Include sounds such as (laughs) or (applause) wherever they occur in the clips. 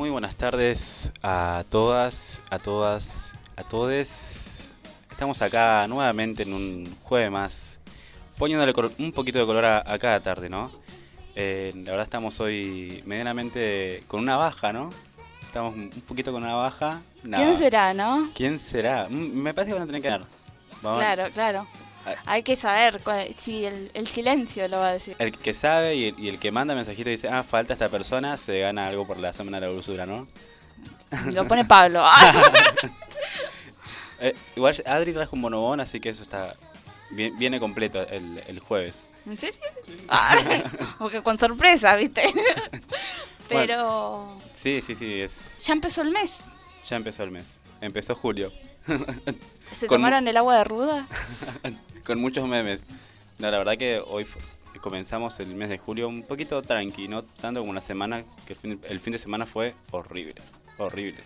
Muy, buenas tardes a todas, a todas, a todes. Estamos acá nuevamente en un jueves más, poniéndole un poquito de color a, a cada tarde, ¿no? Eh, la verdad estamos hoy medianamente con una baja, ¿no? Estamos un poquito con una baja. Nada. ¿Quién será, no? ¿Quién será? Mm, Me parece que van a tener que ganar. Vamos- Claro, claro. Hay que saber si el, el silencio lo va a decir. El que sabe y el, y el que manda mensajito y dice, ah, falta esta persona, se gana algo por la semana de la dulzura, ¿no? Lo pone Pablo. (laughs) (laughs) Eh, igual Adri trajo un bonobón, así que eso está. viene completo el, el jueves. ¿En serio? Porque con sorpresa, ¿viste? (laughs) Pero Sí, sí, sí, es. ya empezó el mes. Ya empezó el mes. Empezó julio. ¿Se Con- tomaron el agua de ruda? Con muchos memes. No, la verdad que hoy comenzamos el mes de julio un poquito tranqui, no tanto como una semana, que el fin, el fin de semana fue horrible. Horrible.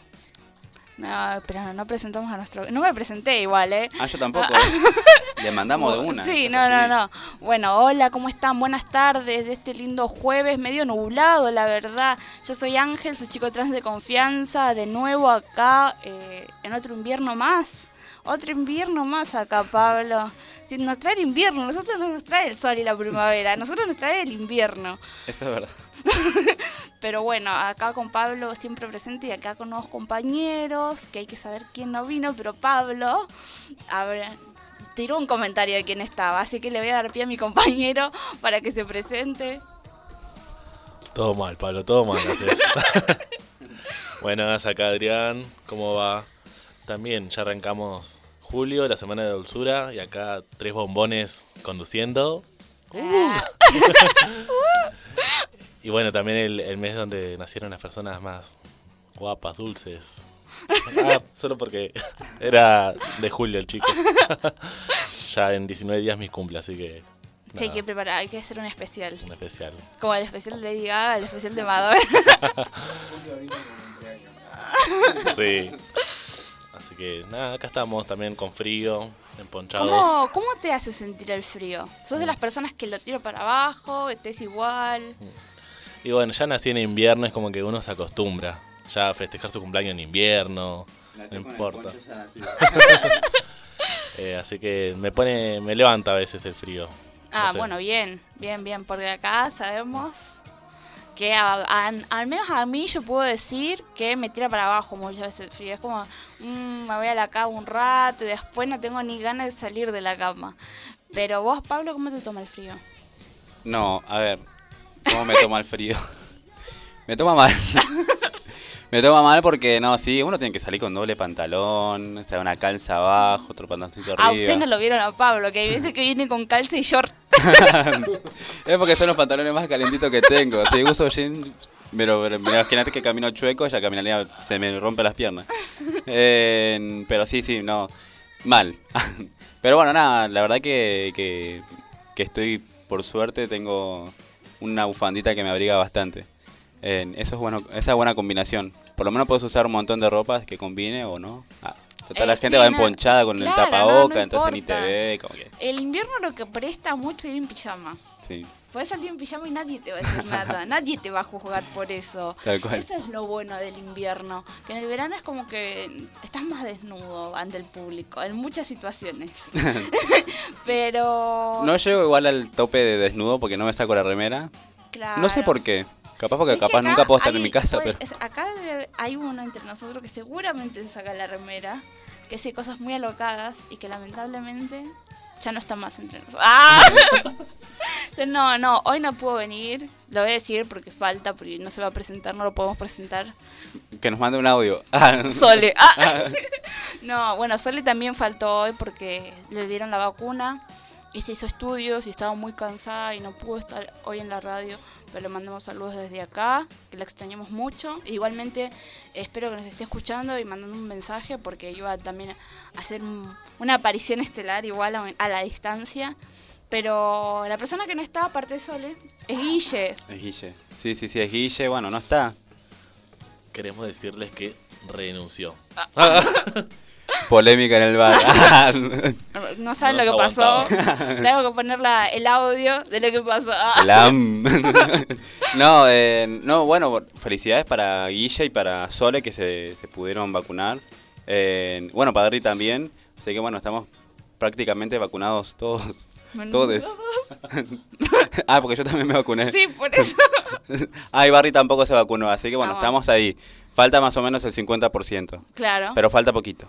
No, pero no presentamos a nuestro... No me presenté igual, ¿eh? Ah, yo tampoco. (laughs) Le mandamos de una. Sí, no, no, no. Bueno, hola, ¿cómo están? Buenas tardes de este lindo jueves, medio nublado, la verdad. Yo soy Ángel, su chico trans de confianza, de nuevo acá, eh, en otro invierno más. Otro invierno más acá, Pablo. Si nos trae el invierno, nosotros no nos trae el sol y la primavera, (laughs) nosotros nos trae el invierno. Eso es verdad. (laughs) Pero bueno, acá con Pablo siempre presente y acá con nuevos compañeros, que hay que saber quién no vino, pero Pablo a ver, tiró un comentario de quién estaba, así que le voy a dar pie a mi compañero para que se presente. Todo mal, Pablo, todo mal. (laughs) Buenas, acá Adrián, ¿cómo va? También ya arrancamos julio, la semana de dulzura, y acá tres bombones conduciendo. Ah, (laughs) Y bueno, también el, el mes donde nacieron las personas más guapas, dulces. (laughs) Ah, solo porque era de julio el chico. (laughs) ya en 19 días mis cumple, así que sí, hay que preparar, hay que hacer un especial. un especial. Como el especial de Lady Gaga, el especial de Madonna. Sí. Así que nada, acá estamos también con frío, emponchados. ¿Cómo, ¿Cómo te hace sentir el frío? ¿Sos de las personas que lo tiro para abajo? ¿Estés igual? Y bueno, ya nací en invierno, es como que uno se acostumbra. Ya a festejar su cumpleaños en invierno, no importa. (laughs) Eh, así que me pone, me levanta a veces el frío. Ah, No sé. bueno, bien, bien, bien, porque acá sabemos que a- a- al menos a mí yo puedo decir que me tira para abajo muchas veces frío. Es como, mm, me voy a la cama un rato y después no tengo ni ganas de salir de la cama. Pero vos, Pablo, ¿cómo te toma el frío? No, a ver, ¿cómo me toma el frío? (laughs) me toma mal. (laughs) me toma mal porque, no, sí, uno tiene que salir con doble pantalón, o sea, una calza abajo, otro pantaloncito arriba. A usted no lo vieron a Pablo, que hay veces que viene con calza y short. (laughs) Es porque son los pantalones más calentitos que tengo. Si uso jeans, pero, pero imagínate que camino chueco, ya caminaría, se me rompe las piernas. Eh, pero sí, sí, no, mal. (laughs) Pero bueno, nada, la verdad que, que, estoy, por suerte, tengo una bufandita que me abriga bastante. Eh, eso es bueno, esa es buena combinación. Por lo menos puedes usar un montón de ropas que combine o no. Ah, total, Eh, la gente sí, va emponchada con claro, el tapaboca, no entonces ni te ve, como que, El invierno lo que presta mucho es ir en pijama. sí. Puedes salir en pijama y nadie te va a decir nada. (laughs) nadie te va a juzgar por eso. Tal cual. Eso es lo bueno del invierno. Que en el verano es como que estás más desnudo ante el público. En muchas situaciones. (laughs) (laughs) Pero. No llego igual al tope de desnudo porque no me saco la remera. claro. No sé por qué. Capaz porque Es capaz nunca puedo estar hay- en mi casa, pero... acá hay uno entre nosotros que seguramente se saca la remera, que hace cosas muy alocadas y que lamentablemente ya no está más entre nosotros. ¡Ah! (laughs) No, no, hoy no pudo venir. Lo voy a decir porque falta, porque no se va a presentar, no lo podemos presentar. Que nos mande un audio. (laughs) Ah, Sole. Ah. (laughs) No, bueno, Sole también faltó hoy porque le dieron la vacuna y se hizo estudios y estaba muy cansada y no pudo estar hoy en la radio, pero le mandamos saludos desde acá, que la extrañamos mucho. E igualmente espero que nos esté escuchando y mandando un mensaje porque iba también a hacer un- una aparición estelar igual a, a la distancia. Pero la persona que no está, aparte de Sole, es Guille. Es Guille. Sí, sí, sí, es Guille. Bueno, no está. Queremos decirles que renunció. (laughs) Polémica en el bar. (laughs) No saben No lo que pasó. Tengo que poner la- el audio de lo que pasó. (laughs) Lam. (laughs) no, eh, no, bueno, felicidades para Guille y para Sole que se, se pudieron vacunar. Eh, bueno, para Adri también. Así que bueno, estamos prácticamente vacunados todos. Todos. ah, porque yo también me vacuné. Sí, por eso. Ah, y Barry tampoco se vacunó, así que bueno, Ah, estamos ahí. Falta más o menos el 50%, Claro. pero falta poquito.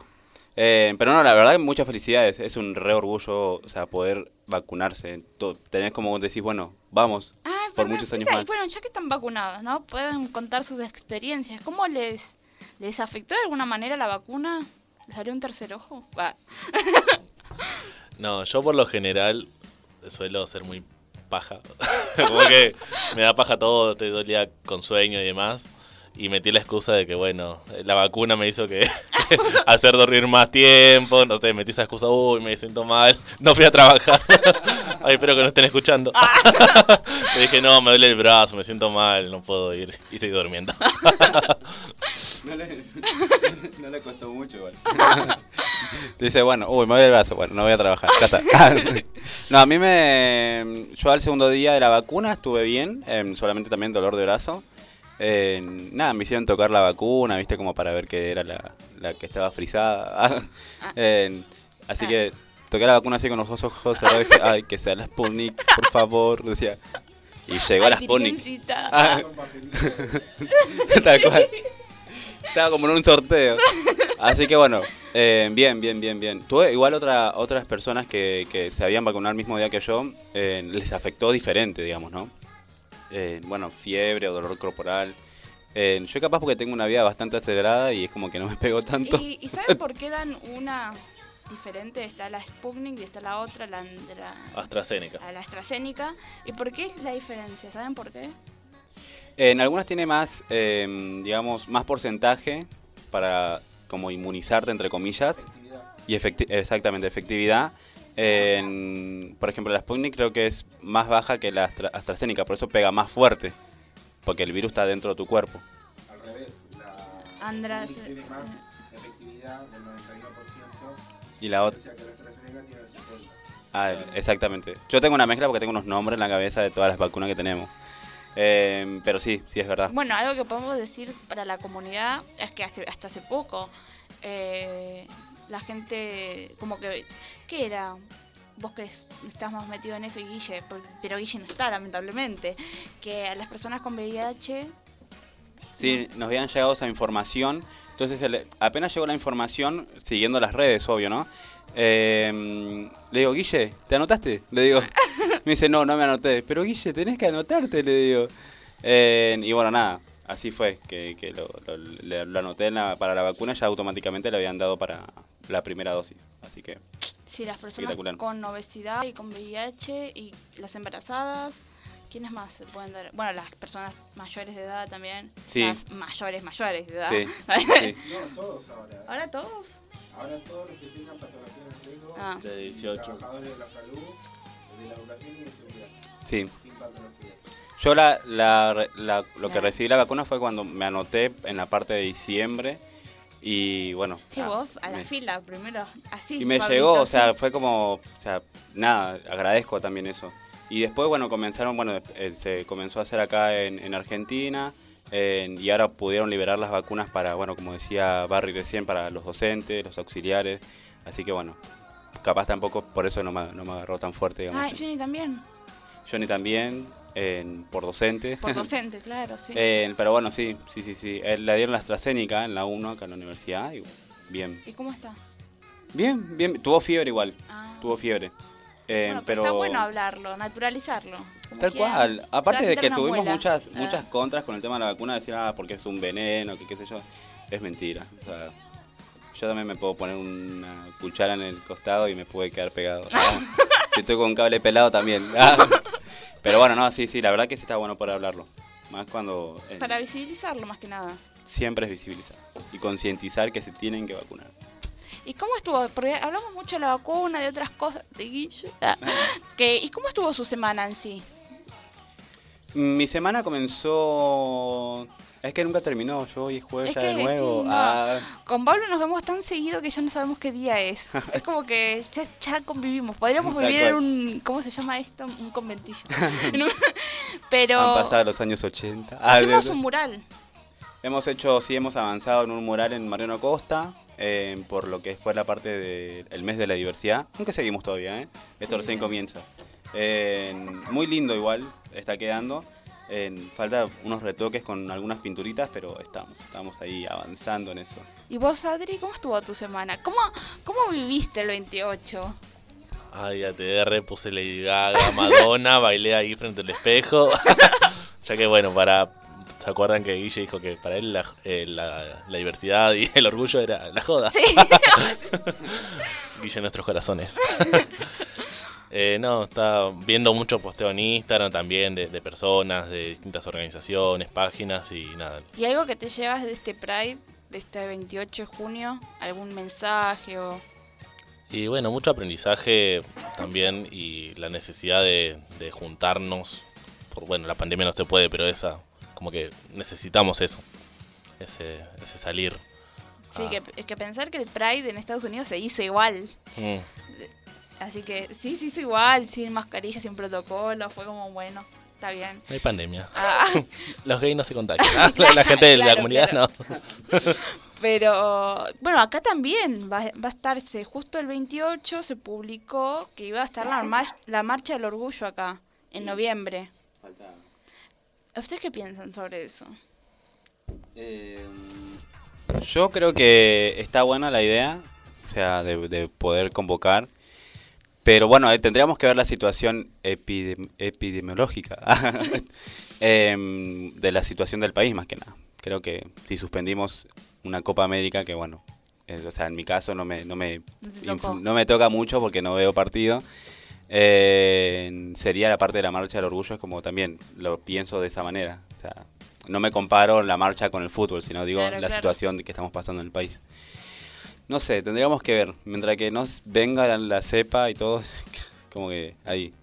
Eh, pero no, la verdad, muchas felicidades. Es un re orgullo, o sea, poder vacunarse. To- Tenés como decís, bueno, vamos, Ah, por muchos años más. Bueno, ya que están vacunados, ¿no? Pueden contar sus experiencias. ¿Cómo les, les afectó de alguna manera la vacuna? ¿Les salió un tercer ojo? Va. (laughs) No, yo por lo general suelo ser muy paja. (laughs) Como que me da paja todo, estoy todo el día con sueño y demás. Y metí la excusa de que, bueno, la vacuna me hizo que (laughs) hacer dormir más tiempo. No sé, metí esa excusa, uy, me siento mal. No fui a trabajar. (laughs) Ay, espero que no estén escuchando. (laughs) Le dije, no, me duele el brazo, me siento mal, no puedo ir. Y seguí durmiendo. No le, no le costó mucho igual. Dice, bueno, uy, me duele el brazo, bueno, no voy a trabajar. Ya está. no, a mí me... Yo al segundo día de la vacuna estuve bien, em, solamente también dolor de brazo. Eh, nada, me hicieron tocar la vacuna, viste, como para ver que era la, la que estaba frisada. (laughs) Eh, así Ah. que toqué la vacuna así con los ojos cerrados dije, ay, que sea la Sputnik, por favor, decía. Y llegó Ay, la Sputnik. (laughs) Ah. (laughs) Tal cual. Estaba como en un sorteo. Así que bueno, eh, bien, bien, bien, bien. Tuve igual otra, otras personas que, que se habían vacunado el mismo día que yo, eh, les afectó diferente, digamos, ¿no? Eh, bueno, fiebre o dolor corporal. Eh, yo capaz porque tengo una vida bastante acelerada y es como que no me pego tanto. ¿Y, ¿Y saben por qué dan una diferente? Está la Sputnik y está la otra, la, Andra, AstraZeneca. la AstraZeneca. ¿Y por qué es la diferencia? ¿Saben por qué? En algunas tiene más, eh, digamos, más porcentaje para como inmunizarte, entre comillas. Y efecti- exactamente, efectividad. En, por ejemplo, la Sputnik creo que es más baja que la Astra- AstraZeneca, por eso pega más fuerte. Porque el virus está dentro de tu cuerpo. Al revés, la Andras- Sputnik tiene más efectividad del 91%, Y la otra... o sea que la AstraZeneca tiene el 70%. Ah, exactamente. Yo tengo una mezcla porque tengo unos nombres en la cabeza de todas las vacunas que tenemos. Eh, pero sí, sí es verdad. Bueno, algo que podemos decir para la comunidad es que hace- hasta hace poco eh, la gente como que... ¿Qué era? Vos que es- estás más metido en eso y Guille, pero Guille no está lamentablemente, que a las personas con VIH... Sí, nos habían llegado esa información. Entonces, el- apenas llegó la información, siguiendo las redes, obvio, ¿no? Eh, le digo, Guille, ¿te anotaste? Le digo. (laughs) Me dice, no, no me anoté. Pero Guille, tenés que anotarte, le digo. Eh, y bueno, nada, así fue, que, que lo, lo- le- lo anoté en la- para la vacuna, ya automáticamente le habían dado para la primera dosis. Así que, Si las personas con obesidad y con VIH y las embarazadas, ¿quiénes más se pueden dar? Bueno, las personas mayores de edad también. Sí. Las mayores, mayores de edad. sí, (laughs) sí. No, todos ahora. Ahora todos. Ahora todos los que tengan patologías de riesgo, Ah. De 18. trabajadores de la salud, de la educación y de seguridad, sí. sin patologías. Yo la, la, la- lo que recibí la vacuna fue cuando me anoté en la parte de diciembre y bueno. Sí, ah, vos a la me- fila primero, así. Y me Pablito, llegó, o sea, sí. fue como, o sea, nada, agradezco también eso. Y después, bueno, comenzaron, bueno, eh, se comenzó a hacer acá en, en Argentina en- y ahora pudieron liberar las vacunas para, bueno, como decía Barry recién, para los docentes, los auxiliares. Así que bueno, capaz tampoco por eso no me, no me agarró tan fuerte, digamos. Ay, Jenny también. Johnny también. En- por docente. Por (laughs) docente, claro, sí. Eh, pero bueno, sí, sí, sí, sí. Eh, la dieron la AstraZeneca en la 1 acá en la universidad y bien. ¿Y cómo está? Bien, bien. Tuvo fiebre igual. Ah. Tuvo fiebre. Eh, Bueno, pero pero está bueno hablarlo, naturalizarlo. Tal quieran. cual. Aparte de que tuvimos muela. muchas Ah. muchas contras con el tema de la vacuna, decir, ah, porque es un veneno, que qué sé yo. Es mentira. O sea, yo también me puedo poner una cuchara en el costado y me puede quedar pegado. (laughs) Ah, si estoy con un cable pelado también. (laughs) Pero bueno, no, sí, sí, la verdad que sí está bueno por hablarlo. Más cuando eh, Para visibilizarlo más que nada. siempre es visibilizar y concientizar que se tienen que vacunar. ¿Y cómo estuvo? Porque hablamos mucho de la vacuna, de otras cosas, de (laughs) ¿Y cómo estuvo su semana en sí? Mi semana comenzó... Es que nunca terminó, yo hoy es jueves Es ya que de nuevo. sí, no. Ah. Con Pablo nos vemos tan seguido que ya no sabemos qué día es. (laughs) Es como que ya, ya convivimos. Podríamos vivir en un. ¿Cómo se llama esto? Un conventillo. (laughs) (laughs) Pero. Han pasado los años 80. Ah, Hicimos un mural. Hemos hecho, sí, hemos avanzado en un mural en Mariano Costa, eh, por lo que fue la parte del mes de la diversidad. Aunque seguimos todavía, ¿eh? Esto Sí, recién sí. comienza. Eh, muy lindo igual, está quedando. Eh, falta unos retoques con algunas pinturitas, pero estamos, estamos ahí avanzando en eso. ¿Y vos, Adri, cómo estuvo tu semana? ¿Cómo, cómo viviste el 28? Ay, ATR, puse Lady Gaga, (laughs) Madonna, bailé ahí frente al espejo. (laughs) ya que bueno, para. ¿Se acuerdan que Guille dijo que para él la, eh, la- la diversidad y el orgullo era la joda? Sí. (laughs) Guille en nuestros corazones. Eh, no, está viendo mucho posteo en Instagram también de, de personas, de distintas organizaciones, páginas y nada. ¿Y algo que te llevas de este Pride, de este 28 de junio? ¿Algún mensaje o.? Y bueno, mucho aprendizaje también y la necesidad de, de juntarnos. Por, bueno, la pandemia no se puede, pero esa, como que necesitamos eso, ese, ese salir. Sí, Ah. que, es que pensar que el Pride en Estados Unidos se hizo igual. Mm. Así que sí, se hizo igual, sin mascarilla, sin protocolo. Fue como, bueno, está bien. No hay pandemia. Ah, (laughs) Los gays no se contagian. (laughs) la, la gente de la Claro, comunidad claro. no. (laughs) pero bueno, acá también va, va a estarse, justo el 28 se publicó que iba a estar la, mar- la marcha del orgullo acá, en noviembre. ¿Ustedes qué piensan sobre eso? Eh, yo creo que está buena la idea, o sea, de, de poder convocar. Pero bueno, eh, tendríamos que ver la situación epidem- epidemiológica (laughs) em, de la situación del país, más que nada. Creo que si suspendimos una Copa América, que bueno, eh, o sea, en mi caso no me, no me, No me toca mucho porque no veo partido. Eh, sería la parte de la marcha del orgullo, es como también lo pienso de esa manera. O sea, no me comparo la marcha con el fútbol, sino digo Claro, la claro. situación que estamos pasando en el país. No sé, tendríamos que ver. Mientras que nos venga la, la cepa y todo, (laughs) como que ahí.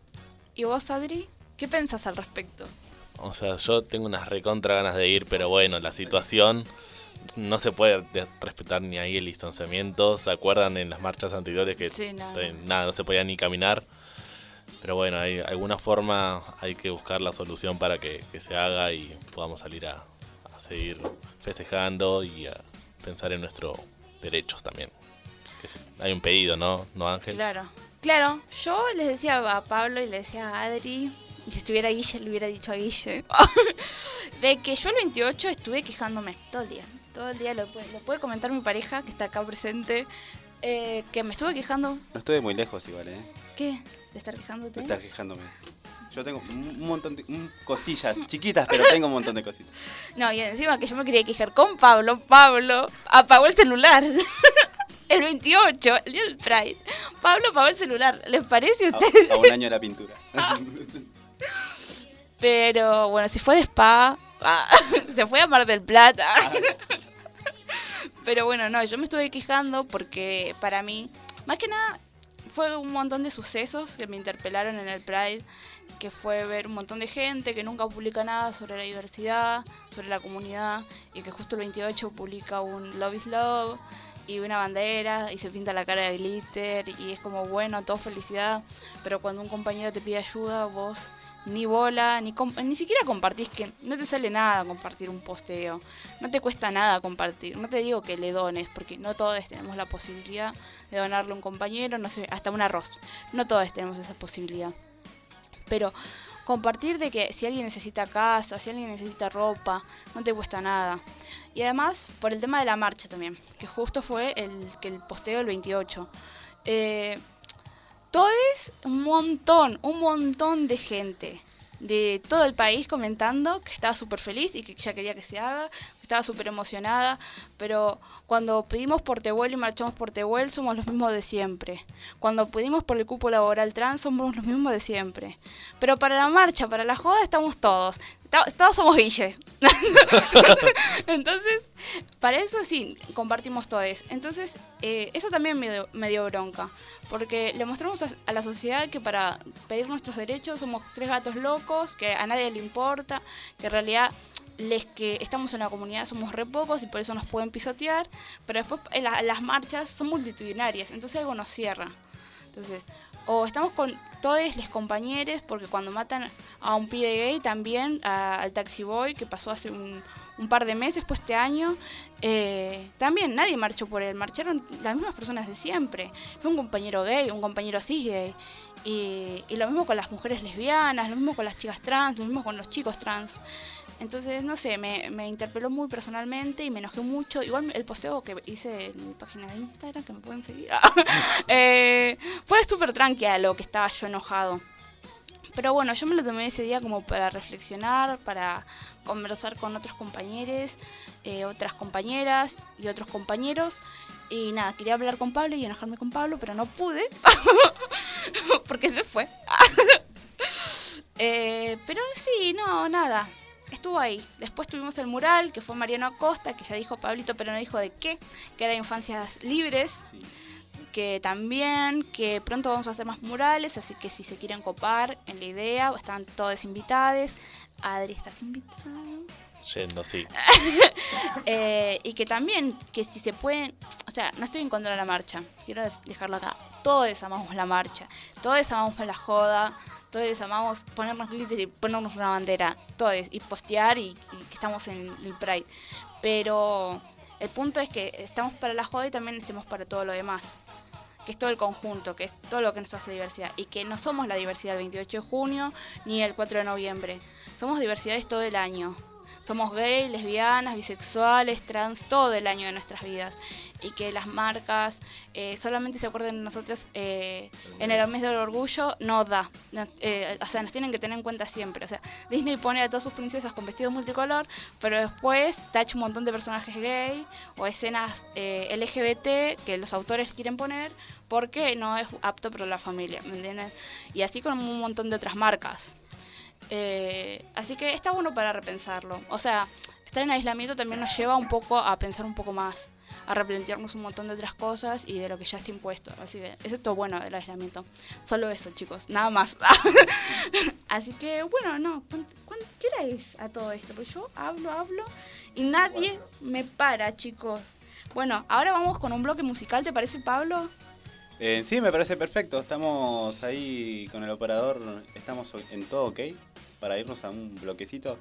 ¿Y vos, Adri? ¿Qué pensás al respecto? O sea, yo tengo unas recontra ganas de ir, pero bueno, la situación no se puede de- respetar ni ahí el distanciamiento. ¿Se acuerdan en las marchas anteriores que Sí, no, no. nada, no se podía ni caminar? Pero bueno, hay alguna forma, hay que buscar la solución para que, que se haga y podamos salir a, a seguir festejando y a pensar en nuestros derechos también. Que si- hay un pedido, ¿no? ¿No, Ángel? Claro. Claro, yo les decía a Pablo y le decía a Adri, y si estuviera Guille, le hubiera dicho a Guille, (laughs) de que yo el 28 estuve quejándome todo el día. Todo el día lo puede, lo puede comentar mi pareja, que está acá presente, eh, que me estuve quejando. No estuve muy lejos igual, ¿eh? ¿Qué? ¿De estar quejándote? De estar quejándome. Yo tengo un montón de un- cosillas chiquitas, pero tengo un montón de cositas. (laughs) No, y encima que yo me quería quejar con Pablo, Pablo apagó el celular. (laughs) el 28, el día del Pride. Pablo apagó el celular. ¿Les parece a ustedes? a un año de la pintura. (laughs) Pero bueno, si fue de spa, ah, se fue a Mar del Plata. Pero bueno, no, yo me estuve quejando porque para mí, más que nada, fue un montón de sucesos que me interpelaron en el Pride, que fue ver un montón de gente que nunca publica nada sobre la diversidad, sobre la comunidad, y que justo el 28 publica un Love is Love y una bandera y se pinta la cara de glitter y es como bueno, todo felicidad, pero cuando un compañero te pide ayuda, vos ni bola, ni, ni siquiera compartís, que no te sale nada compartir un posteo, no te cuesta nada compartir, no te digo que le dones, porque no todos tenemos la posibilidad de donarle a un compañero, no sé, hasta un arroz, no todos tenemos esa posibilidad. Pero compartir de que si alguien necesita casa, si alguien necesita ropa, no te cuesta nada. Y además, por el tema de la marcha también, que justo fue el, que el posteo del 28. Eh, todo es un montón, un montón de gente de todo el país comentando que estaba súper feliz y que ya quería que se haga, estaba súper emocionada, pero cuando pedimos por Tehuel y marchamos por Tehuel somos los mismos de siempre. Cuando pedimos por el cupo laboral trans somos los mismos de siempre. Pero para la marcha, para la joda estamos todos. Todos somos Guille. (laughs) Entonces, para eso sí, compartimos todos. Entonces, eh, eso también me dio, me dio bronca. Porque le mostramos a la sociedad que para pedir nuestros derechos somos tres gatos locos, que a nadie le importa, que en realidad les que estamos en la comunidad somos re pocos y por eso nos pueden pisotear. Pero después en la- las marchas son multitudinarias, entonces algo nos cierra. Entonces, o estamos con todos los compañeros, porque cuando matan a un pibe gay también, a- al taxi boy, que pasó hace un, un par de meses, pues este año, eh, también nadie marchó por él, marcharon las mismas personas de siempre. Fue un compañero gay, un compañero cis gay. Y, y lo mismo con las mujeres lesbianas, lo mismo con las chicas trans, lo mismo con los chicos trans. Entonces, no sé, me, interpeló muy personalmente y me enojé mucho. Igual el posteo que hice en mi página de Instagram, que me pueden seguir, (laughs) eh, fue súper tranqui a lo que estaba yo enojado. Pero bueno, yo me lo tomé ese día como para reflexionar, para conversar con otros compañeros, eh, otras compañeras y otros compañeros. Y nada, quería hablar con Pablo y enojarme con Pablo, pero no pude. (laughs) porque se fue. (laughs) Eh, pero sí, no, nada. Estuvo ahí. Después tuvimos el mural, que fue Mariano Acosta, que ya dijo Pablito, pero no dijo de qué, que era Infancias Libres. Que también, que pronto vamos a hacer más murales, así que si se quieren copar en la idea, están todos invitados. Adri, estás invitado. Yendo, sí. (laughs) Eh, y que también, que si se pueden, o sea, no estoy en contra de la marcha, quiero dejarlo acá. Todos amamos la marcha, todos amamos la joda, todos amamos ponernos glitter y ponernos una bandera, todos, y postear y, y que estamos en el Pride. Pero el punto es que estamos para la joda y también estemos para todo lo demás. Que es todo el conjunto, que es todo lo que nos hace diversidad. Y que no somos la diversidad del 28 de junio ni el 4 de noviembre. Somos diversidades todo el año. Somos gay, lesbianas, bisexuales, trans, todo el año de nuestras vidas. Y que las marcas eh, solamente se acuerden de nosotros eh, en el mes del orgullo, no da. Eh, o sea, nos tienen que tener en cuenta siempre. O sea, Disney pone a todas sus princesas con vestido multicolor, pero después tacha un montón de personajes gay o escenas eh, LGBT que los autores quieren poner porque no es apto para la familia, ¿me? Y así con un montón de otras marcas. Eh, así que está bueno para repensarlo. O sea, estar en aislamiento también nos lleva un poco a pensar un poco más, a replantearnos un montón de otras cosas y de lo que ya está impuesto. Así que eso es todo bueno del aislamiento. Solo eso, chicos, nada más. (laughs) así que bueno, no, ¿cuán- cuán- ¿qué hora es a todo esto? Pues yo hablo, hablo y nadie me para, chicos. Bueno, ahora vamos con un bloque musical, ¿te parece, Pablo? Eh, sí, me parece perfecto. Estamos ahí con el operador, estamos en todo ok para irnos a un bloquecito.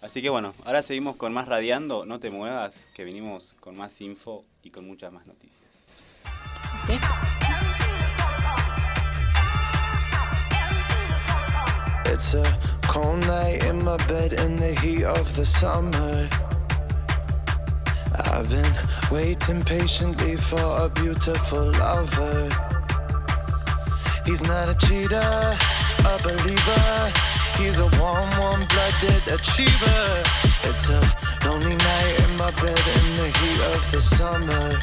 Así que bueno, ahora seguimos con más radiando. No te muevas, que venimos con más info y con muchas más noticias. Sí. It's a cold night in my bed in the heat of the summer. I've been waiting patiently for a beautiful lover. He's not a cheater, a believer. He's a warm, warm blooded achiever. It's a lonely night in my bed in the heat of the summer.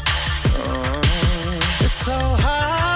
Oh, it's so hard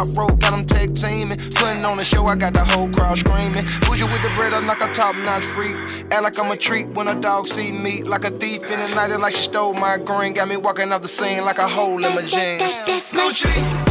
Pop rope, got them tag teaming. Putting on the show, I got the whole crowd screaming. Bougie with the bread, I'm like a top notch freak. Act like I'm a treat when a dog see me. Like a thief in the night, like she stole my green. Got me walking off the scene like a hole in my jeans. That, that, that's my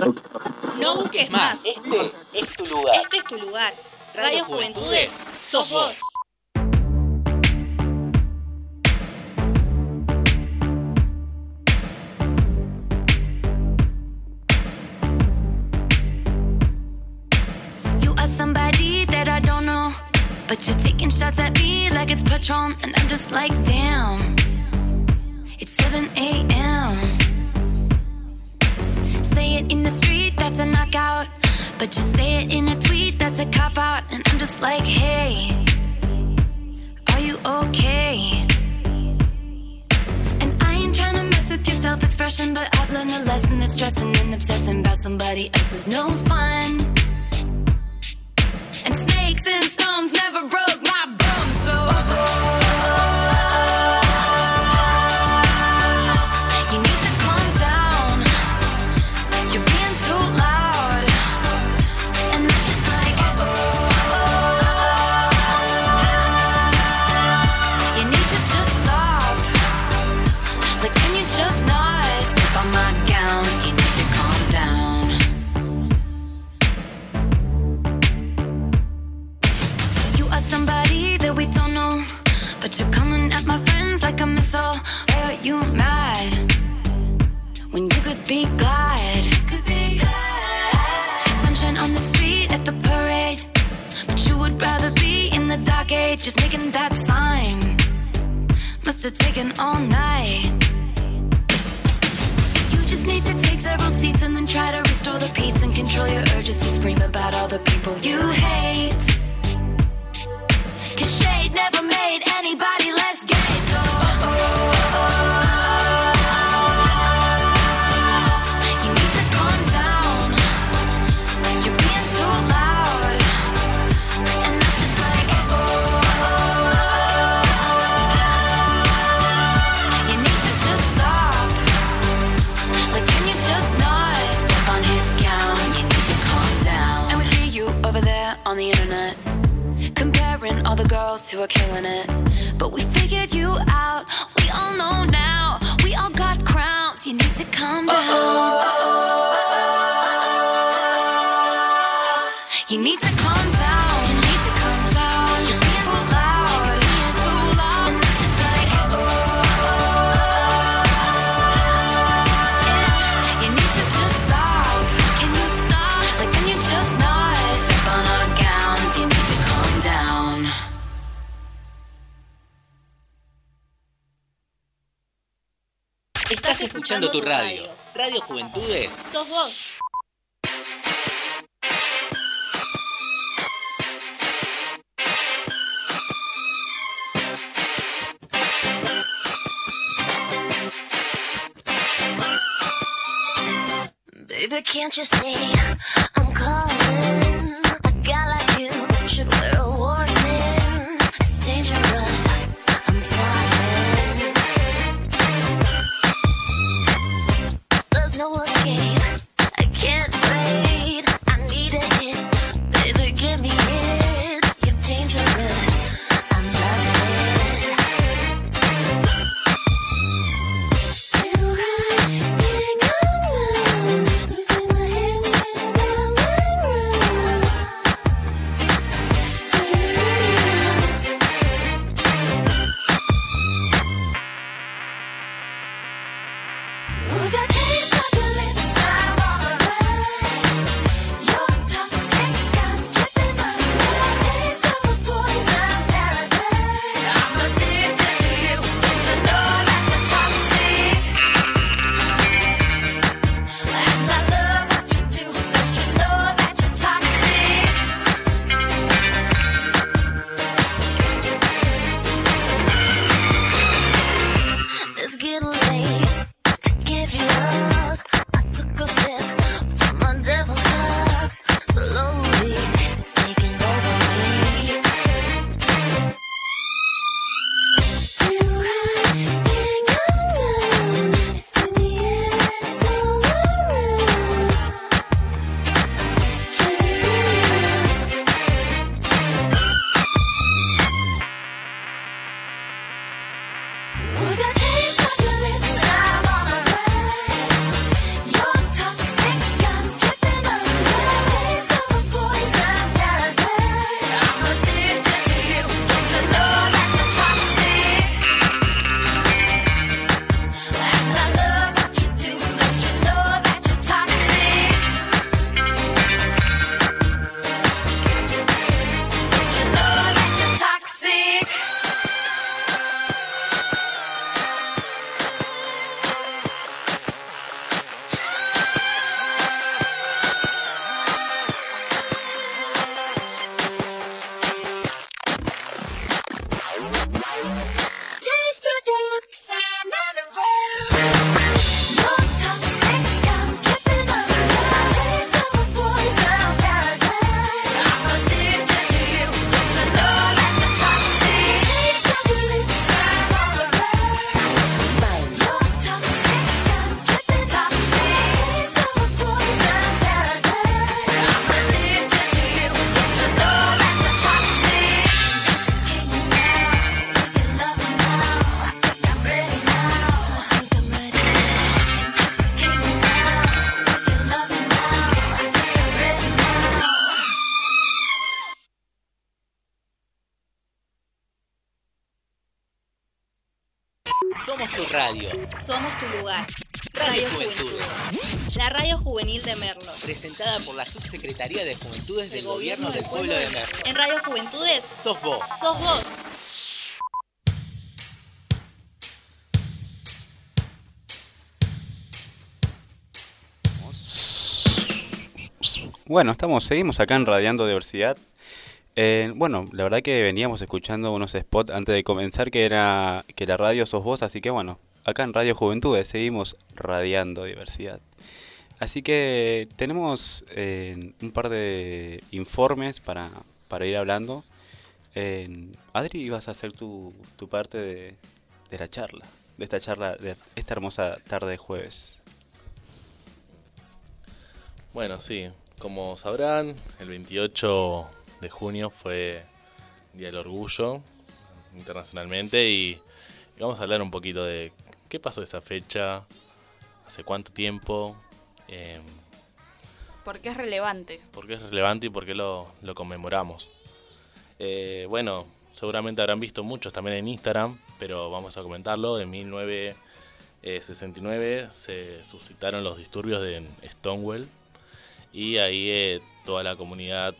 No busques más. Este es tu lugar. Este es tu lugar. Radio Juventudes, sos vos. You are somebody that I don't know, but you're taking shots at me like it's Patron, and I'm just like, damn. It's 7 a.m it in the street, that's a knockout. But you say it in a tweet, that's a cop out. And I'm just like, hey, are you okay? And I ain't trying to mess with your self expression, but I've learned a lesson that stressing and obsessing about somebody else is no fun. And snakes and stones never broke my bones, so. De Juventudes del Gobierno del Pueblo de Merlo. En Radio Juventudes, Sos vos. sos vos. Bueno, estamos, seguimos acá en Radiando Diversidad. Eh, bueno, la verdad que veníamos escuchando unos spots antes de comenzar que era que la radio sos vos, así que bueno, acá en Radio Juventudes seguimos radiando diversidad. Así que tenemos eh, un par de informes para, para ir hablando. Eh, Adri, ibas a hacer tu, tu parte de, de la charla, de esta charla, de esta hermosa tarde de jueves. Bueno, sí, como sabrán, el 28 de junio fue Día del Orgullo internacionalmente y, y vamos a hablar un poquito de qué pasó esa fecha, hace cuánto tiempo, eh, Porque es relevante. por qué es relevante y por qué lo, lo conmemoramos. Eh, bueno, seguramente habrán visto muchos también en Instagram, pero vamos a comentarlo. En 1969 se suscitaron los disturbios de Stonewall y ahí eh, toda la comunidad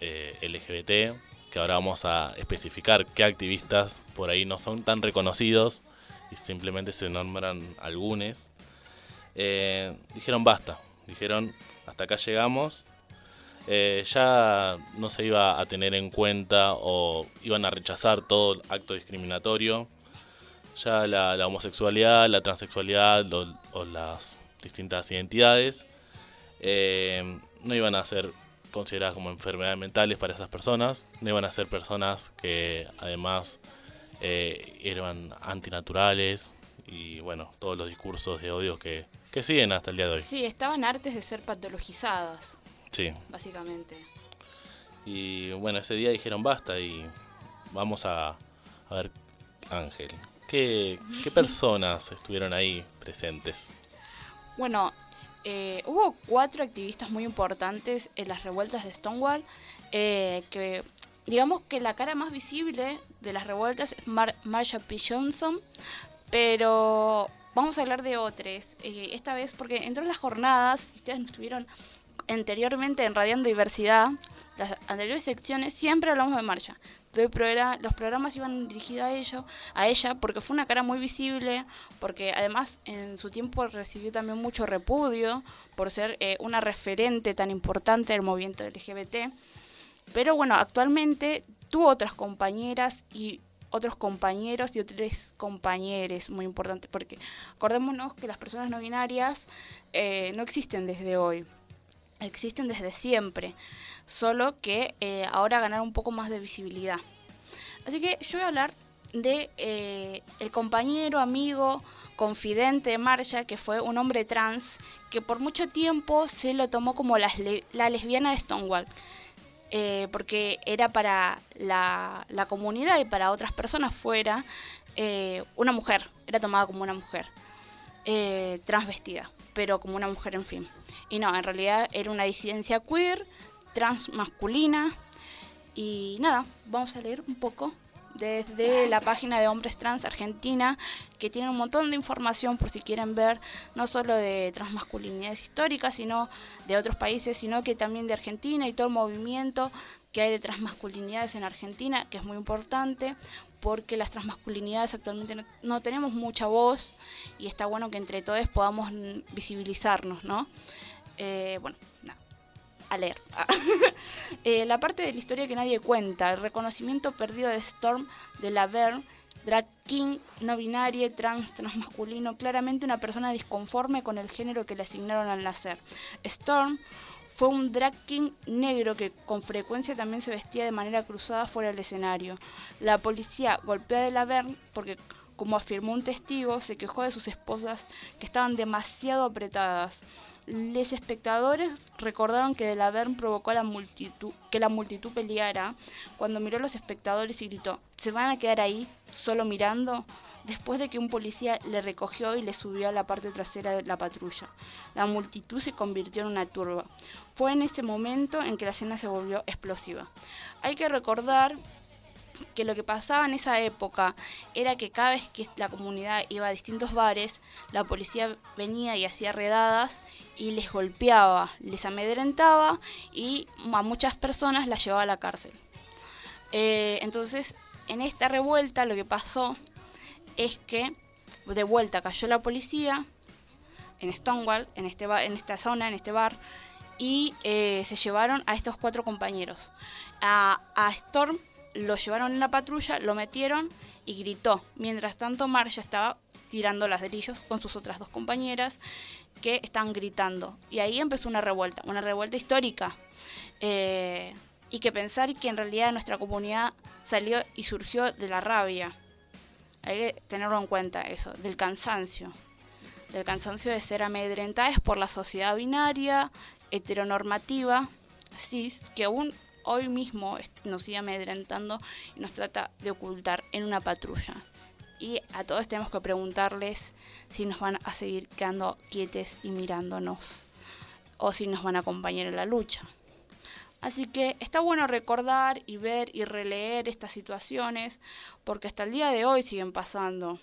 eh, LGBT, que ahora vamos a especificar qué activistas por ahí no son tan reconocidos y simplemente se nombran algunos, eh, dijeron basta, dijeron hasta acá llegamos, eh, ya no se iba a tener en cuenta o iban a rechazar todo acto discriminatorio, ya la, homosexualidad, la transexualidad o- las distintas identidades eh, no iban a ser consideradas como enfermedades mentales para esas personas, no iban a ser personas que además eran antinaturales. Y bueno, todos los discursos de odio que, que siguen hasta el día de hoy. Sí, estaban artes de ser patologizadas, Sí, básicamente. y bueno, ese día dijeron basta y vamos a, a ver, Ángel, ¿qué, ¿qué (laughs) personas estuvieron ahí presentes? Bueno, eh, hubo cuatro activistas muy importantes en las revueltas de Stonewall, eh, que digamos que la cara más visible de las revueltas es Mar Marsha P. Johnson, pero vamos a hablar de otros. eh, esta vez porque entró en las jornadas, ustedes no estuvieron anteriormente en Radiando Diversidad, las anteriores secciones, siempre hablamos de Marcha. Entonces, los programas iban dirigidos a, ello, a ella porque fue una cara muy visible, porque además en su tiempo recibió también mucho repudio por ser eh, una referente tan importante del movimiento LGBT. Pero bueno, actualmente tuvo otras compañeras y otros compañeros y otros compañeros muy importantes, porque acordémonos que las personas no binarias eh, no existen desde hoy, existen desde siempre, solo que eh, ahora ganaron un poco más de visibilidad. Así que yo voy a hablar de eh, el compañero, amigo, confidente de Marcia, que fue un hombre trans, que por mucho tiempo se lo tomó como le- la lesbiana de Stonewall eh, porque era para la, comunidad y para otras personas fuera eh, una mujer, era tomada como una mujer, eh, transvestida, pero como una mujer en fin. Y no, en realidad era una disidencia queer, transmasculina, y nada, vamos a leer un poco desde la página de Hombres Trans Argentina, que tiene un montón de información por si quieren ver, no solo de transmasculinidades históricas, sino de otros países, sino que también de Argentina y todo el movimiento que hay de transmasculinidades en Argentina, que es muy importante, porque las transmasculinidades actualmente no, tenemos mucha voz y está bueno que entre todos podamos visibilizarnos, ¿no? Eh, bueno, nada a leer. (laughs) Eh, la parte de la historia que nadie cuenta, el reconocimiento perdido de Storm de la Verne, drag king, no binaria, trans, transmasculino, claramente una persona disconforme con el género que le asignaron al nacer. Storm fue un drag king negro que con frecuencia también se vestía de manera cruzada fuera del escenario. La policía golpeó a de la Verne porque, como afirmó un testigo, se quejó de sus esposas que estaban demasiado apretadas. Los espectadores recordaron que Delaverne provocó a la multitud, que la multitud peleara cuando miró a los espectadores y gritó, ¿se van a quedar ahí solo mirando? Después de que un policía le recogió y le subió a la parte trasera de la patrulla. La multitud se convirtió en una turba. Fue en ese momento en que la escena se volvió explosiva. Hay que recordar que lo que pasaba en esa época era que cada vez que la comunidad iba a distintos bares, la policía venía y hacía redadas y les golpeaba, les amedrentaba y a muchas personas las llevaba a la cárcel. Eh, entonces, en esta revuelta lo que pasó es que de vuelta cayó la policía en Stonewall, en, este en esta zona, en este bar, y eh, se llevaron a estos cuatro compañeros. A Storm lo llevaron en la patrulla, lo metieron y gritó. Mientras tanto, Marcia estaba tirando ladrillos con sus otras dos compañeras que estaban gritando. Y ahí empezó una revuelta, una revuelta histórica. Eh, y que pensar que en realidad nuestra comunidad salió y surgió de la rabia. Hay que tenerlo en cuenta eso, del cansancio. Del cansancio de ser amedrentadas por la sociedad binaria, heteronormativa, cis, que aún hoy mismo nos sigue amedrentando y nos trata de ocultar en una patrulla. Y a todos tenemos que preguntarles si nos van a seguir quedando quietes y mirándonos o si nos van a acompañar en la lucha. Así que está bueno recordar y ver y releer estas situaciones porque hasta el día de hoy siguen pasando.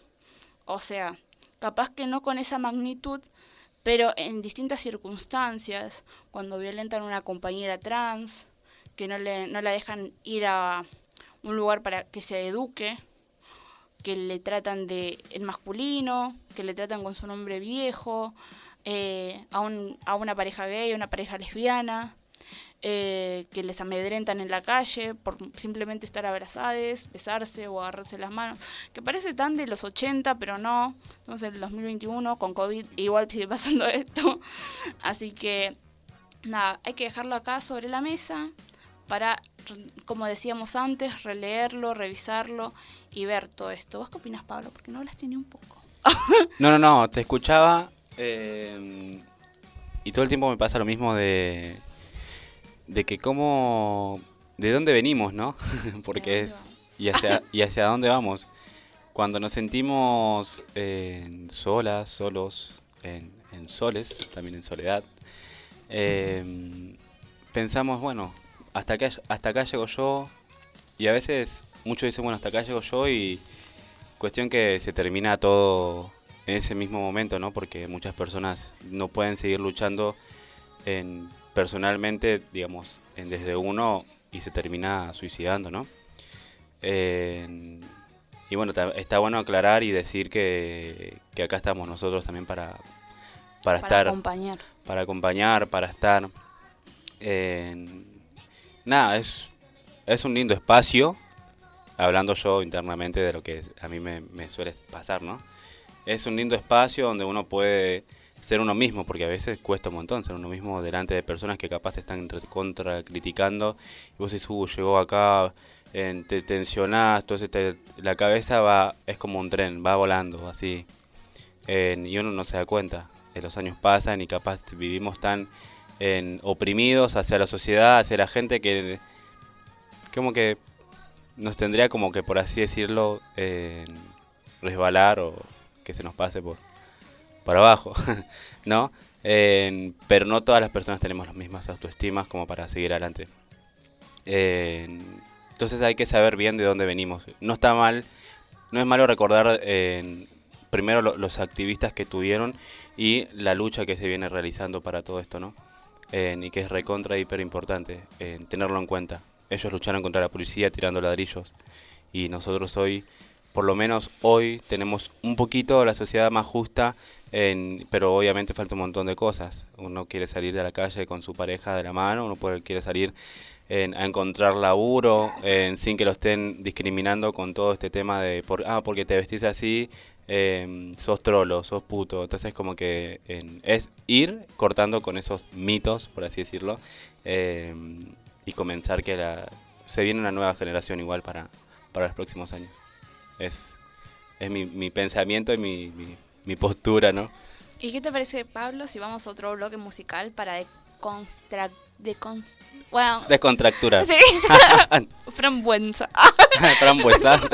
O sea, capaz que no con esa magnitud, pero en distintas circunstancias, cuando violentan a una compañera trans, que no, le, no la dejan ir a un lugar para que se eduque, que le tratan de el masculino, que le tratan con su nombre viejo, eh, a, un, a una pareja gay, a una pareja lesbiana, eh, que les amedrentan en la calle por simplemente estar abrazadas, besarse o agarrarse las manos, que parece tan de los 80, pero no, estamos en el 2021, con COVID igual sigue pasando (laughs) esto, así que nada, hay que dejarlo acá sobre la mesa para, como decíamos antes, releerlo, revisarlo y ver todo esto. ¿Vos qué opinas, Pablo? Porque no hablaste ni un poco. (laughs) No, no, no, te escuchaba eh, y todo el tiempo me pasa lo mismo de, de que cómo, de dónde venimos, ¿no? (laughs) Porque es, y hacia, y hacia dónde vamos. Cuando nos sentimos eh, solas, solos, en, en soles, también en soledad, eh, pensamos, bueno, hasta acá, hasta acá llego yo, y a veces muchos dicen, bueno, hasta acá llego yo y cuestión que se termina todo en ese mismo momento, ¿no? Porque muchas personas no pueden seguir luchando en, personalmente, digamos, en desde uno y se termina suicidando, ¿no? Y bueno, está bueno aclarar y decir que, que acá estamos nosotros también para, para, Para estar acompañar. para acompañar, para estar. Nada, es, es un lindo espacio, hablando yo internamente de lo que a mí me, suele pasar, ¿no? Es un lindo espacio donde uno puede ser uno mismo, porque a veces cuesta un montón ser uno mismo delante de personas que capaz te están contra criticando, y vos decís, uh, llegó acá, en- te tensionás, entonces te- la cabeza va, es como un tren, va volando, así, en- y uno no se da cuenta. Eh, los años pasan y capaz vivimos tan en, oprimidos hacia la sociedad, hacia la gente que como que nos tendría como que por así decirlo resbalar o que se nos pase por, por abajo, (laughs) ¿no? En- pero no todas las personas tenemos las mismas autoestimas como para seguir adelante. En- entonces hay que saber bien de dónde venimos. No está mal, no es malo recordar primero lo- los activistas que tuvieron y la lucha que se viene realizando para todo esto, ¿no? Y que es recontra hiper importante en tenerlo en cuenta. Ellos lucharon contra la policía tirando ladrillos y nosotros hoy, por lo menos hoy, tenemos un poquito la sociedad más justa, pero obviamente falta un montón de cosas. Uno quiere salir de la calle con su pareja de la mano, uno puede, quiere salir en- a encontrar laburo en- sin que lo estén discriminando con todo este tema de, por, ah, porque te vestís así, em, sos trolo, sos puto. Entonces como que es ir cortando con esos mitos, por así decirlo, em, y comenzar que la, se viene una nueva generación igual para, para los próximos años. Es, es mi, mi pensamiento y mi, mi, postura, ¿no? ¿Y qué te parece, Pablo, si vamos a otro bloque musical para deconstruir... Decon... Descontractura. Sí. (laughs) Frambuesa. (laughs) Frambuesa. (laughs)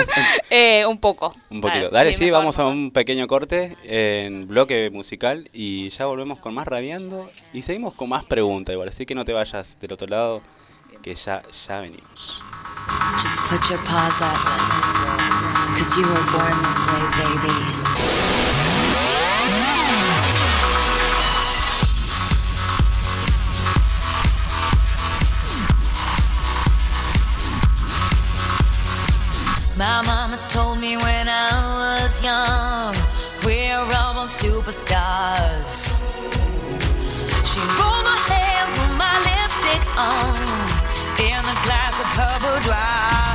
Eh, un poco. Un poquito. Dale, sí, vamos a un pequeño corte en bloque musical y ya volvemos con más rabiando y seguimos con más preguntas igual. Así que no te vayas del otro lado, que ya, ya venimos. Just put your paws up, cause you were born this way, baby. My mama told me when I was young, we're all born superstars. She rolled my hair, put my lipstick on, in a glass of her boudoir.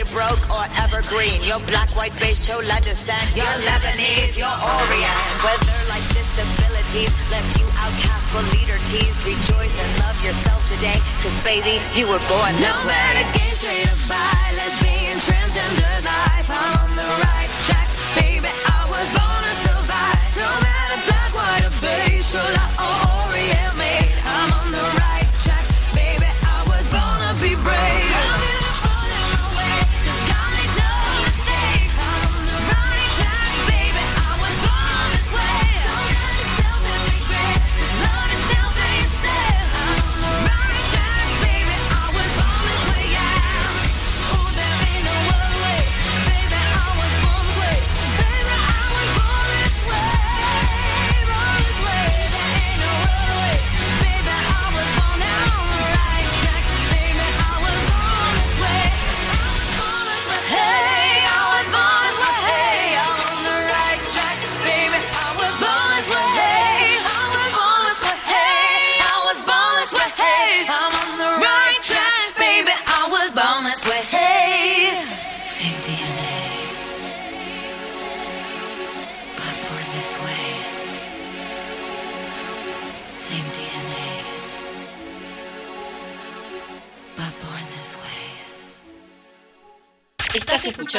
you're broke or evergreen. You're black, white, beige, chola descent. You're, Lebanese, you're Orient. Whether life's disabilities left you outcast but leader teased, rejoice and love yourself today. Cause baby, you were born no this way. No matter gay, straight or bi, lesbian, transgender life. I'm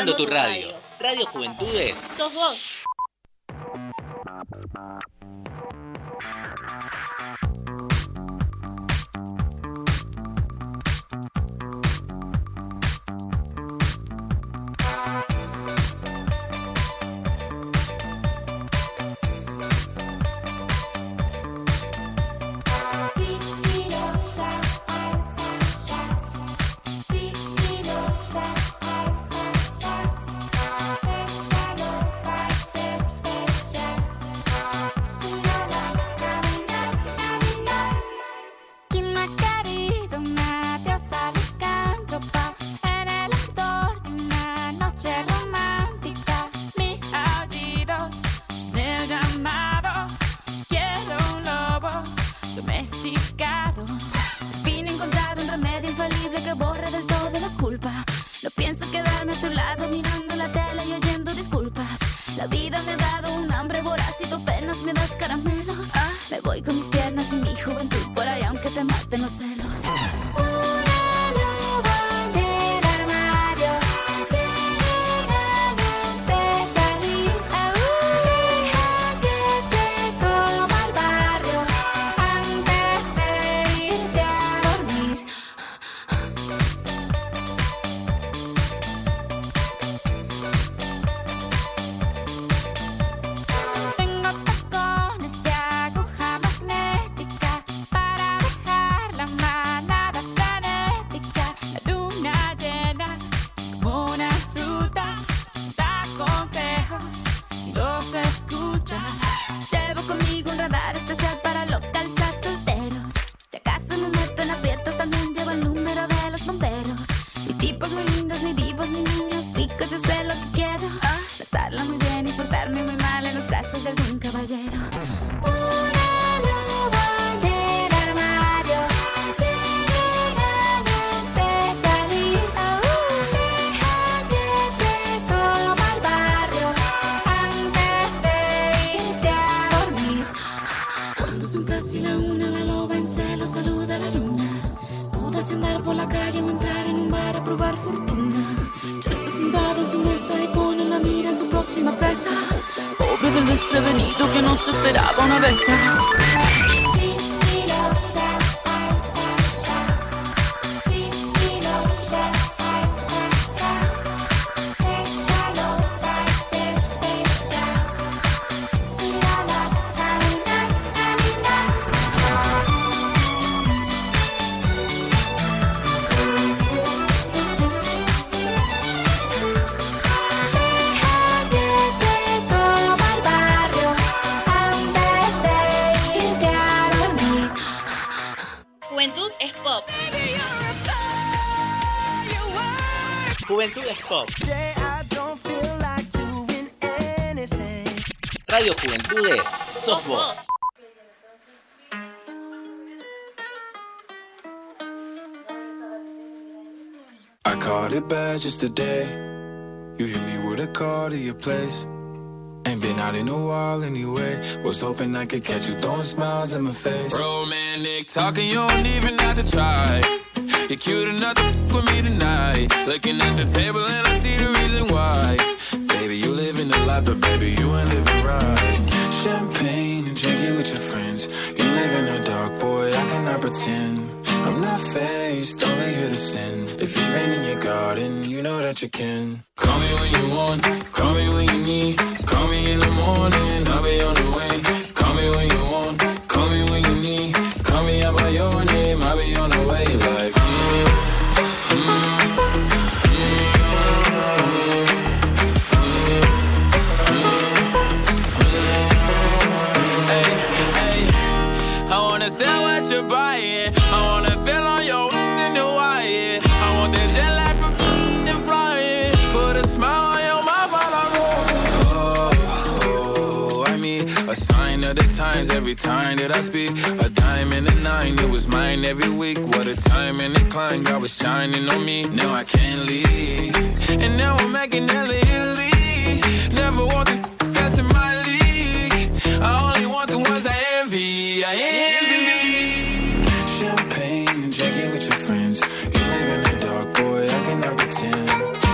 Tu radio. Radio Juventudes. Sos vos. Today. You hit me with a call to your place. Ain't been out in a while anyway. Was hoping I could catch you throwing smiles in my face. Romantic talking, you don't even have to try. You're cute enough to f- with me tonight. Looking at the table and I see the reason why. Baby, you living the life, but baby, you ain't living right. Champagne and drinking with your friends. You live in the dark, boy, I cannot pretend. I'm not faced, only here to sin. If in your garden, you know that you can. Every time that I speak. A dime and a nine, it was mine every week. What a time and a climb, God was shining on me. Now I can't leave. And now I'm making hella Italy. Never want the that's in my league. I only want the ones I envy. I envy. Champagne and drinking with your friends. You live in the dark, boy, I cannot pretend.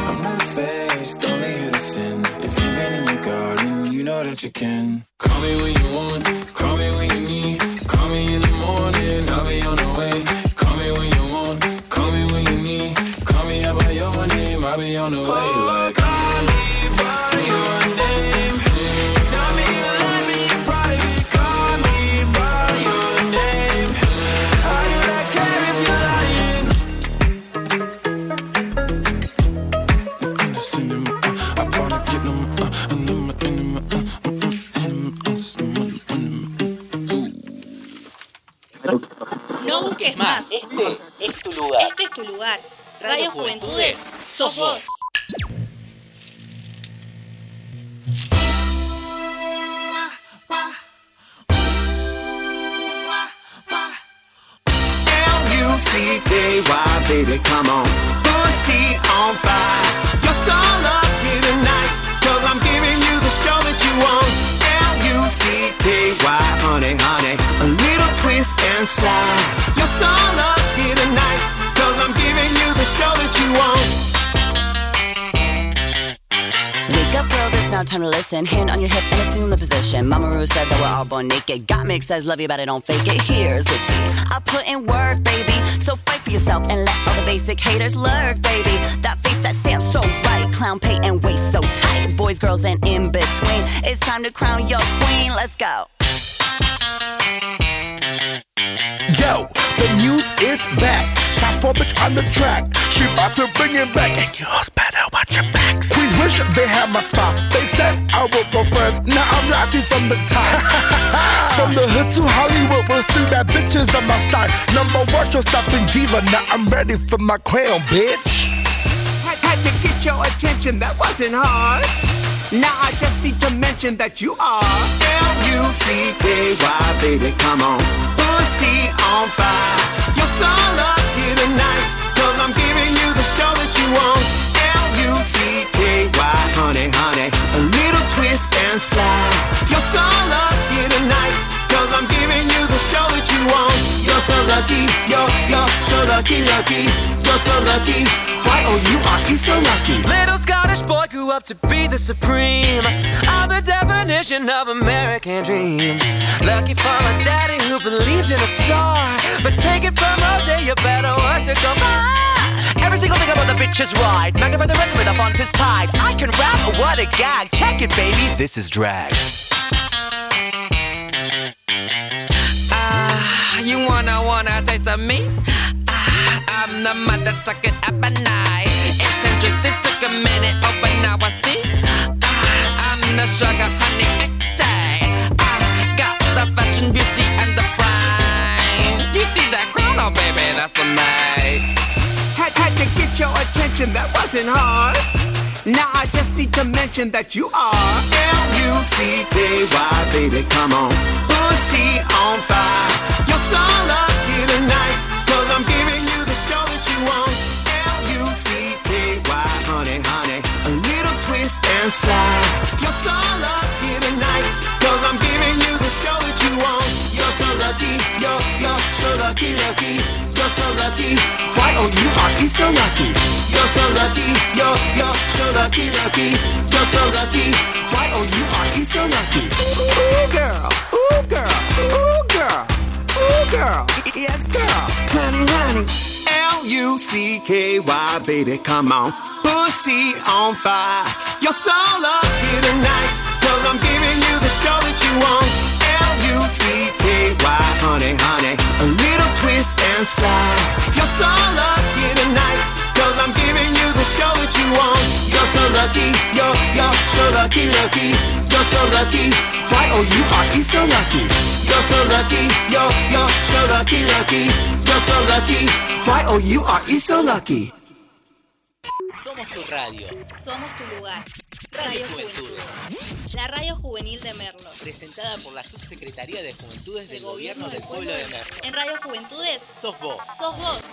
I'm not faced, only here to sin. If you've in your garden, you know that you can. Call me when you lugar. Radio Juventudes, sos vos. L-U-C-K-Y, baby, come on. Pussy on fire. You're so lucky tonight, cause I'm giving you the show that you want. L-U-C-K-Y, honey, honey. A little twist and slide. You're so lucky tonight, cause I'm giving you the show that you want. Wake up, girls, it's now time to listen. Hand on your hip and assume the position. Mama Ru said that we're all born naked. Got mixed says love you, but I don't fake it. Here's the tea. I put in work, baby. So fight for yourself and let all the basic haters lurk, baby. That face that sounds so right. Clown pay and waist so tight. Boys, girls, and in between. It's time to crown your queen. Let's go. Yo, news is back. Top four bitch on the track. She about to bring it back. And yours better watch your backs. Please wish they had my spot. They said I would go first. Now I'm rising from the top. (laughs) from the hood to Hollywood, we'll see bad bitches on my side. Number one, show stopping diva. Now I'm ready for my crown, bitch. Had, had to get your attention, that wasn't hard. Now I just need to mention that you are L-U-C-K-Y, baby, come on. Pussy on fire. You're so lucky tonight, cause I'm giving you the show that you want. L-U-C-K-Y, honey, honey. A little twist and slide. You're so lucky tonight, cause I'm giving you the show that you want. You're so lucky, you're, you're so lucky, lucky. You're so lucky. Why oh, are you Y-O-U-R-E, so lucky. Little Scottish boy grew up to be the supreme. I'm the definition of American dream. Lucky for a daddy who believed in a star. But take it from Jose, you better work to go far. Every single thing about the bitch is right. Magnify the resume, the font is tight. I can rap, what a gag. Check it, baby. This is drag. Taste of me? Ah, I'm the mother tucking up at night. Took it took a minute, oh, but now I see. Ah, I'm the sugar honey I stay. I got the fashion, beauty, and the prime. You see that crown, oh baby, that's for me. Had, had to get your attention, that wasn't hard. Now I just need to mention that you are L-U-C-K-Y, baby, come on. Pussy on fire. You're so lucky tonight, cause I'm giving you the show that you want. L-U-C-K-Y, honey, honey. A little twist and slide. You're so lucky tonight, cause I'm giving you the show that you want. You're so lucky, you're, you're so lucky, lucky. You're so lucky. Why oh you Y-O-U-R-E, so lucky. You're so lucky, you're, you're so lucky, lucky. You're so lucky. Why oh you Y-O-U-R-E, so lucky. Ooh, girl, ooh, girl, ooh, girl, ooh, girl. Yes, girl. Honey, honey. L-U-C-K-Y, baby, come on. Pussy on fire. You're so lucky tonight, cause I'm giving you the show that you want. L-U-C-K-Y, honey, honey. A little twist and slide. You're so lucky tonight, cause I'm giving you the show that you want. You're so lucky, you're, you're so lucky, lucky. You're so lucky. Y-O-U-R-E, so lucky. You're so lucky, you're, you're so lucky, lucky. You're so lucky. Y-O-U-R-E, so lucky. Somos tu radio. Somos tu lugar. Radio Radio Juventudes. Juventudes. La radio juvenil de Merlo. Presentada por la Subsecretaría de Juventudes del Gobierno del Pueblo de Merlo. En Radio Juventudes Sos vos. sos vos.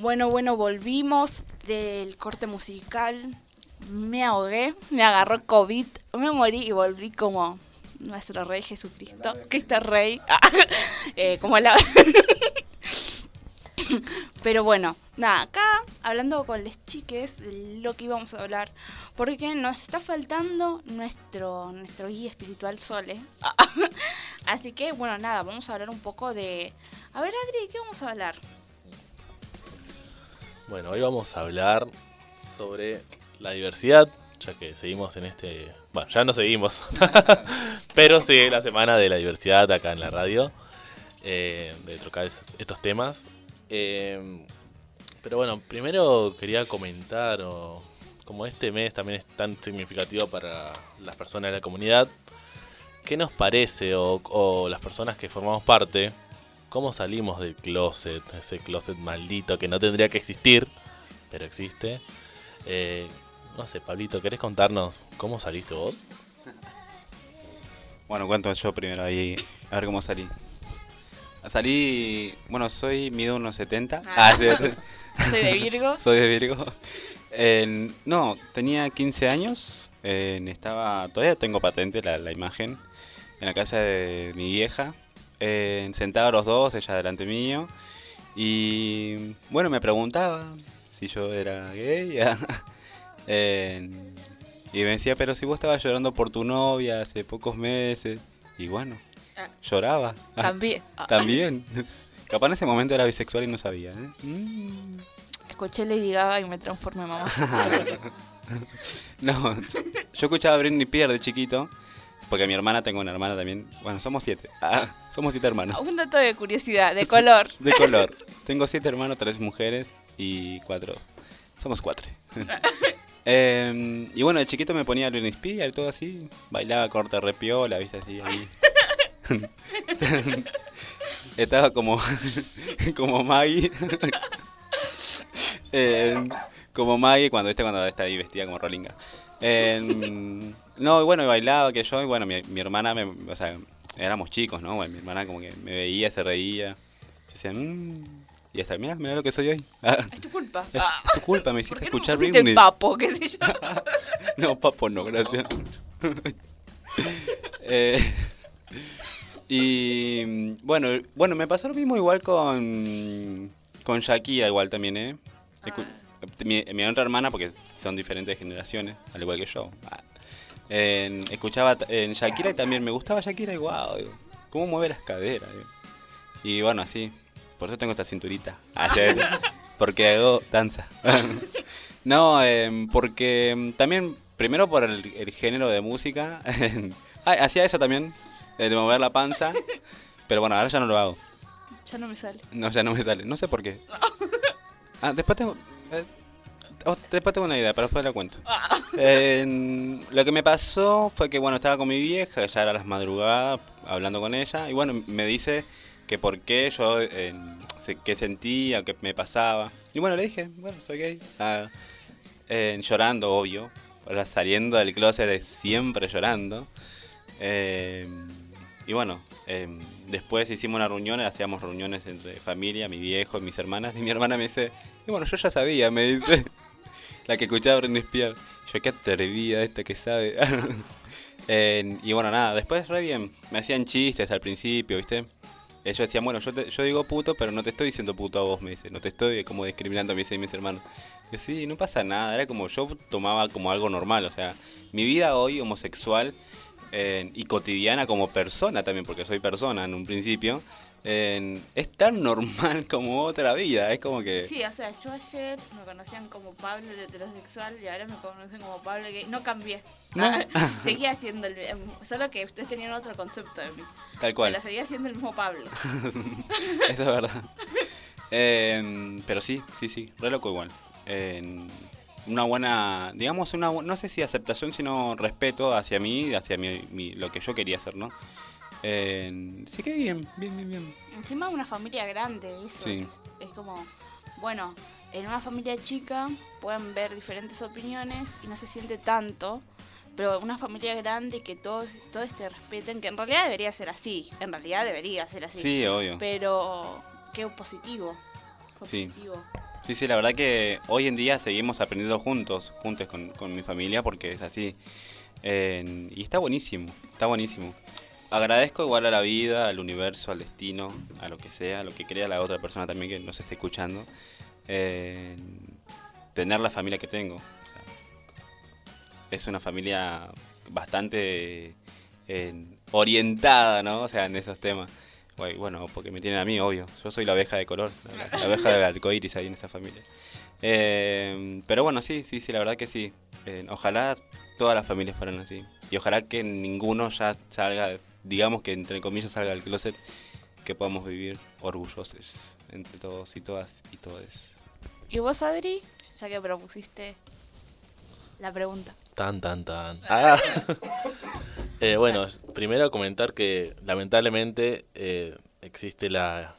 Bueno, bueno, volvimos del corte musical. Me ahogué, me agarró COVID, me morí y volví como nuestro Rey Jesucristo, Cristo Rey, Ah, (laughs) eh, como la... (laughs) Pero bueno, nada, acá hablando con las chiques de lo que íbamos a hablar, porque nos está faltando nuestro, nuestro guía espiritual Sole. (laughs) Así que bueno, nada, vamos a hablar un poco de... A ver, Adri, ¿qué vamos a hablar? Bueno, hoy vamos a hablar sobre la diversidad, ya que seguimos en este... Bueno, ya no seguimos, (laughs) pero sí, la semana de la diversidad acá en la radio, eh, de tocar es- estos temas. Eh, pero bueno, primero quería comentar, o, como este mes también es tan significativo para las personas de la comunidad, ¿qué nos parece o, o las personas que formamos parte, cómo salimos del closet, ese closet maldito que no tendría que existir, pero existe? Eh, no sé, Pablito, ¿querés contarnos cómo saliste vos? Bueno, cuento yo primero ahí, a ver cómo salí. Salí, bueno, soy, mido unos 70. Ah. sí. (laughs) Soy de Virgo. (laughs) soy de Virgo. Eh, no, tenía 15 años, eh, estaba, todavía tengo patente la, la imagen, en la casa de mi vieja, eh, sentados los dos, ella delante mío, y bueno, me preguntaba si yo era gay. (laughs) Eh, y me decía, pero si vos estabas llorando por tu novia hace pocos meses, y bueno, Ah. lloraba. (laughs) También. Ah. (laughs) También. (laughs) Capaz en ese momento era bisexual y no sabía. ¿eh? Mm. Escuché Lady Gaga y me transformé en mamá. No, yo, yo escuchaba a Britney Spears de chiquito, porque mi hermana, tengo una hermana también. Bueno, somos siete. Ah, somos siete hermanos. Un dato de curiosidad, de color. De color. Tengo siete hermanos, tres mujeres. y cuatro. Somos cuatro. Eh, y bueno, de chiquito me ponía Britney Spears y todo así. Bailaba corte repiola, viste así. ahí. (laughs) Estaba como, (laughs) como Maggie. Eh, como Maggie cuando viste cuando está ahí vestida como Rolinga. Eh, no, y bueno, y bailaba que yo, y bueno, mi, mi hermana, me, o sea, éramos chicos, ¿no? Bueno, mi hermana como que me veía, se reía. Yo decía, mmm. Y hasta, mira, mira lo que soy hoy. (laughs) Ah, Es tu culpa. es tu culpa, me hiciste ¿Por qué no escuchar Britney. papo, qué sé yo? (laughs) No, papo no, gracias. (laughs) Eh, y bueno, bueno, me pasó lo mismo igual con, con Shakira, igual también, ¿eh? Escu- Mi, mi otra hermana, porque son diferentes generaciones, al igual que yo. Ah. En- escuchaba en Shakira y también me gustaba Shakira y wow, digo, cómo mueve las caderas. digo. Y bueno, así, por eso tengo esta cinturita. (laughs) Ayer, porque hago danza. (laughs) no, em, porque em, también, primero por el, el género de música. (laughs) ah, hacía eso también, eh, de mover la panza. Pero bueno, ahora ya no lo hago. Ya no me sale. No, ya no me sale. No sé por qué. Ah, después tengo... eh, oh, después tengo una idea, pero después la cuento. Eh, lo que me pasó fue que, bueno, estaba con mi vieja, ya era las madrugadas, hablando con ella, y bueno, me dice que por qué yo, qué sentía, qué me pasaba. Y bueno, le dije, bueno, soy gay. Ah, llorando, obvio. Ahora saliendo del closet siempre llorando. Eh, y bueno, eh, después hicimos una reunión, hacíamos reuniones entre familia, mi viejo mis hermanas. Y mi hermana me dice, y bueno, yo ya sabía, me dice, (laughs) la que escuchaba Britney Spears. Yo, qué atrevida esta que sabe. (laughs) Y bueno, nada, después re bien. Me hacían chistes al principio, ¿viste? Ellos decían, bueno, yo, te- yo digo puto, pero no te estoy diciendo puto a vos, me dice. No te estoy como discriminando, me dicen mis hermanos. Sí, no pasa nada. Era como yo tomaba como algo normal. O sea, mi vida hoy homosexual eh, y cotidiana como persona también, porque soy persona en un principio, eh, es tan normal (laughs) como otra vida. Es como que... Sí, o sea, yo ayer me conocían como Pablo el heterosexual y ahora me conocen como Pablo gay. No cambié. No. (laughs) seguía siendo el Solo que ustedes tenían otro concepto de mí. Tal cual. Pero seguía siendo el mismo Pablo. (laughs) Eso es verdad. Eh, pero sí, sí, sí, re loco igual. Eh, una buena, digamos, una no sé si aceptación, sino respeto hacia mí, hacia mi, mi- lo que yo quería hacer, ¿no? Eh, sí que bien, bien, bien, bien. Encima una familia grande, eso. Sí. Es, es como, bueno, en una familia chica pueden ver diferentes opiniones y no se siente tanto. Pero una familia grande que todos, todos te respeten, que en realidad debería ser así. En realidad debería ser así. Sí, obvio. Pero qué positivo. Fue Sí. positivo. Sí, sí, la verdad que hoy en día seguimos aprendiendo juntos, juntos con, con mi familia, porque es así. Eh, y está buenísimo, está buenísimo. Agradezco igual a la vida, al universo, al destino, a lo que sea, a lo que crea la otra persona también que nos esté escuchando. eh, tener la familia que tengo. O sea, es una familia bastante eh, orientada, ¿no? O sea, en esos temas. Bueno, porque me tienen a mí, obvio. Yo soy la oveja de color, la, la oveja del (laughs) arcoíris ahí en esa familia. Eh, pero bueno, sí, sí, sí, la verdad que sí. Ojalá todas las familias fueran así. Y ojalá que ninguno ya salga, digamos que entre comillas salga del closet, que podamos vivir orgullosos entre todos y todas y todes. ¿Y vos, Adri? Ya que propusiste la pregunta. Tan, tan, tan. (laughs) Ah. (laughs) Eh, bueno, primero comentar que lamentablemente eh, existe la,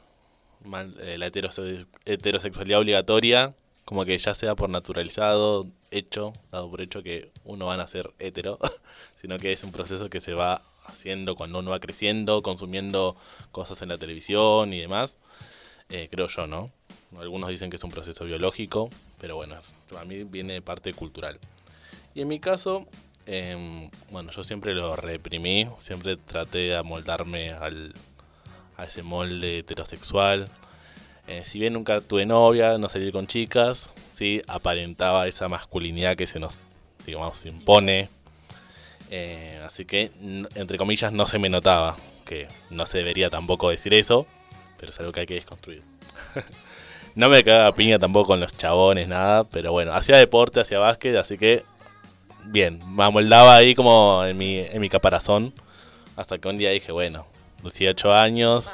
mal- eh, la heterose- heterosexualidad obligatoria, como que ya sea por naturalizado, hecho, dado por hecho que uno va a nacer hetero, (laughs) sino que es un proceso que se va haciendo cuando uno va creciendo, consumiendo cosas en la televisión y demás. Eh, creo yo, ¿no? Algunos dicen que es un proceso biológico, pero bueno, para mí viene de parte cultural. Y en mi caso, em, bueno, yo siempre lo reprimí, siempre traté de amoldarme al, a ese molde heterosexual. Eh, si bien nunca tuve novia, no salí con chicas, sí aparentaba esa masculinidad que se nos, digamos, impone. Eh, así que, entre comillas, no se me notaba, que no se debería tampoco decir eso, pero es algo que hay que desconstruir. (laughs) no me cagaba piña tampoco con los chabones, nada, pero bueno, hacía deporte, hacía básquet, así que bien, me amoldaba ahí como en mi, en mi caparazón. Hasta que un día dije, bueno, 18 años,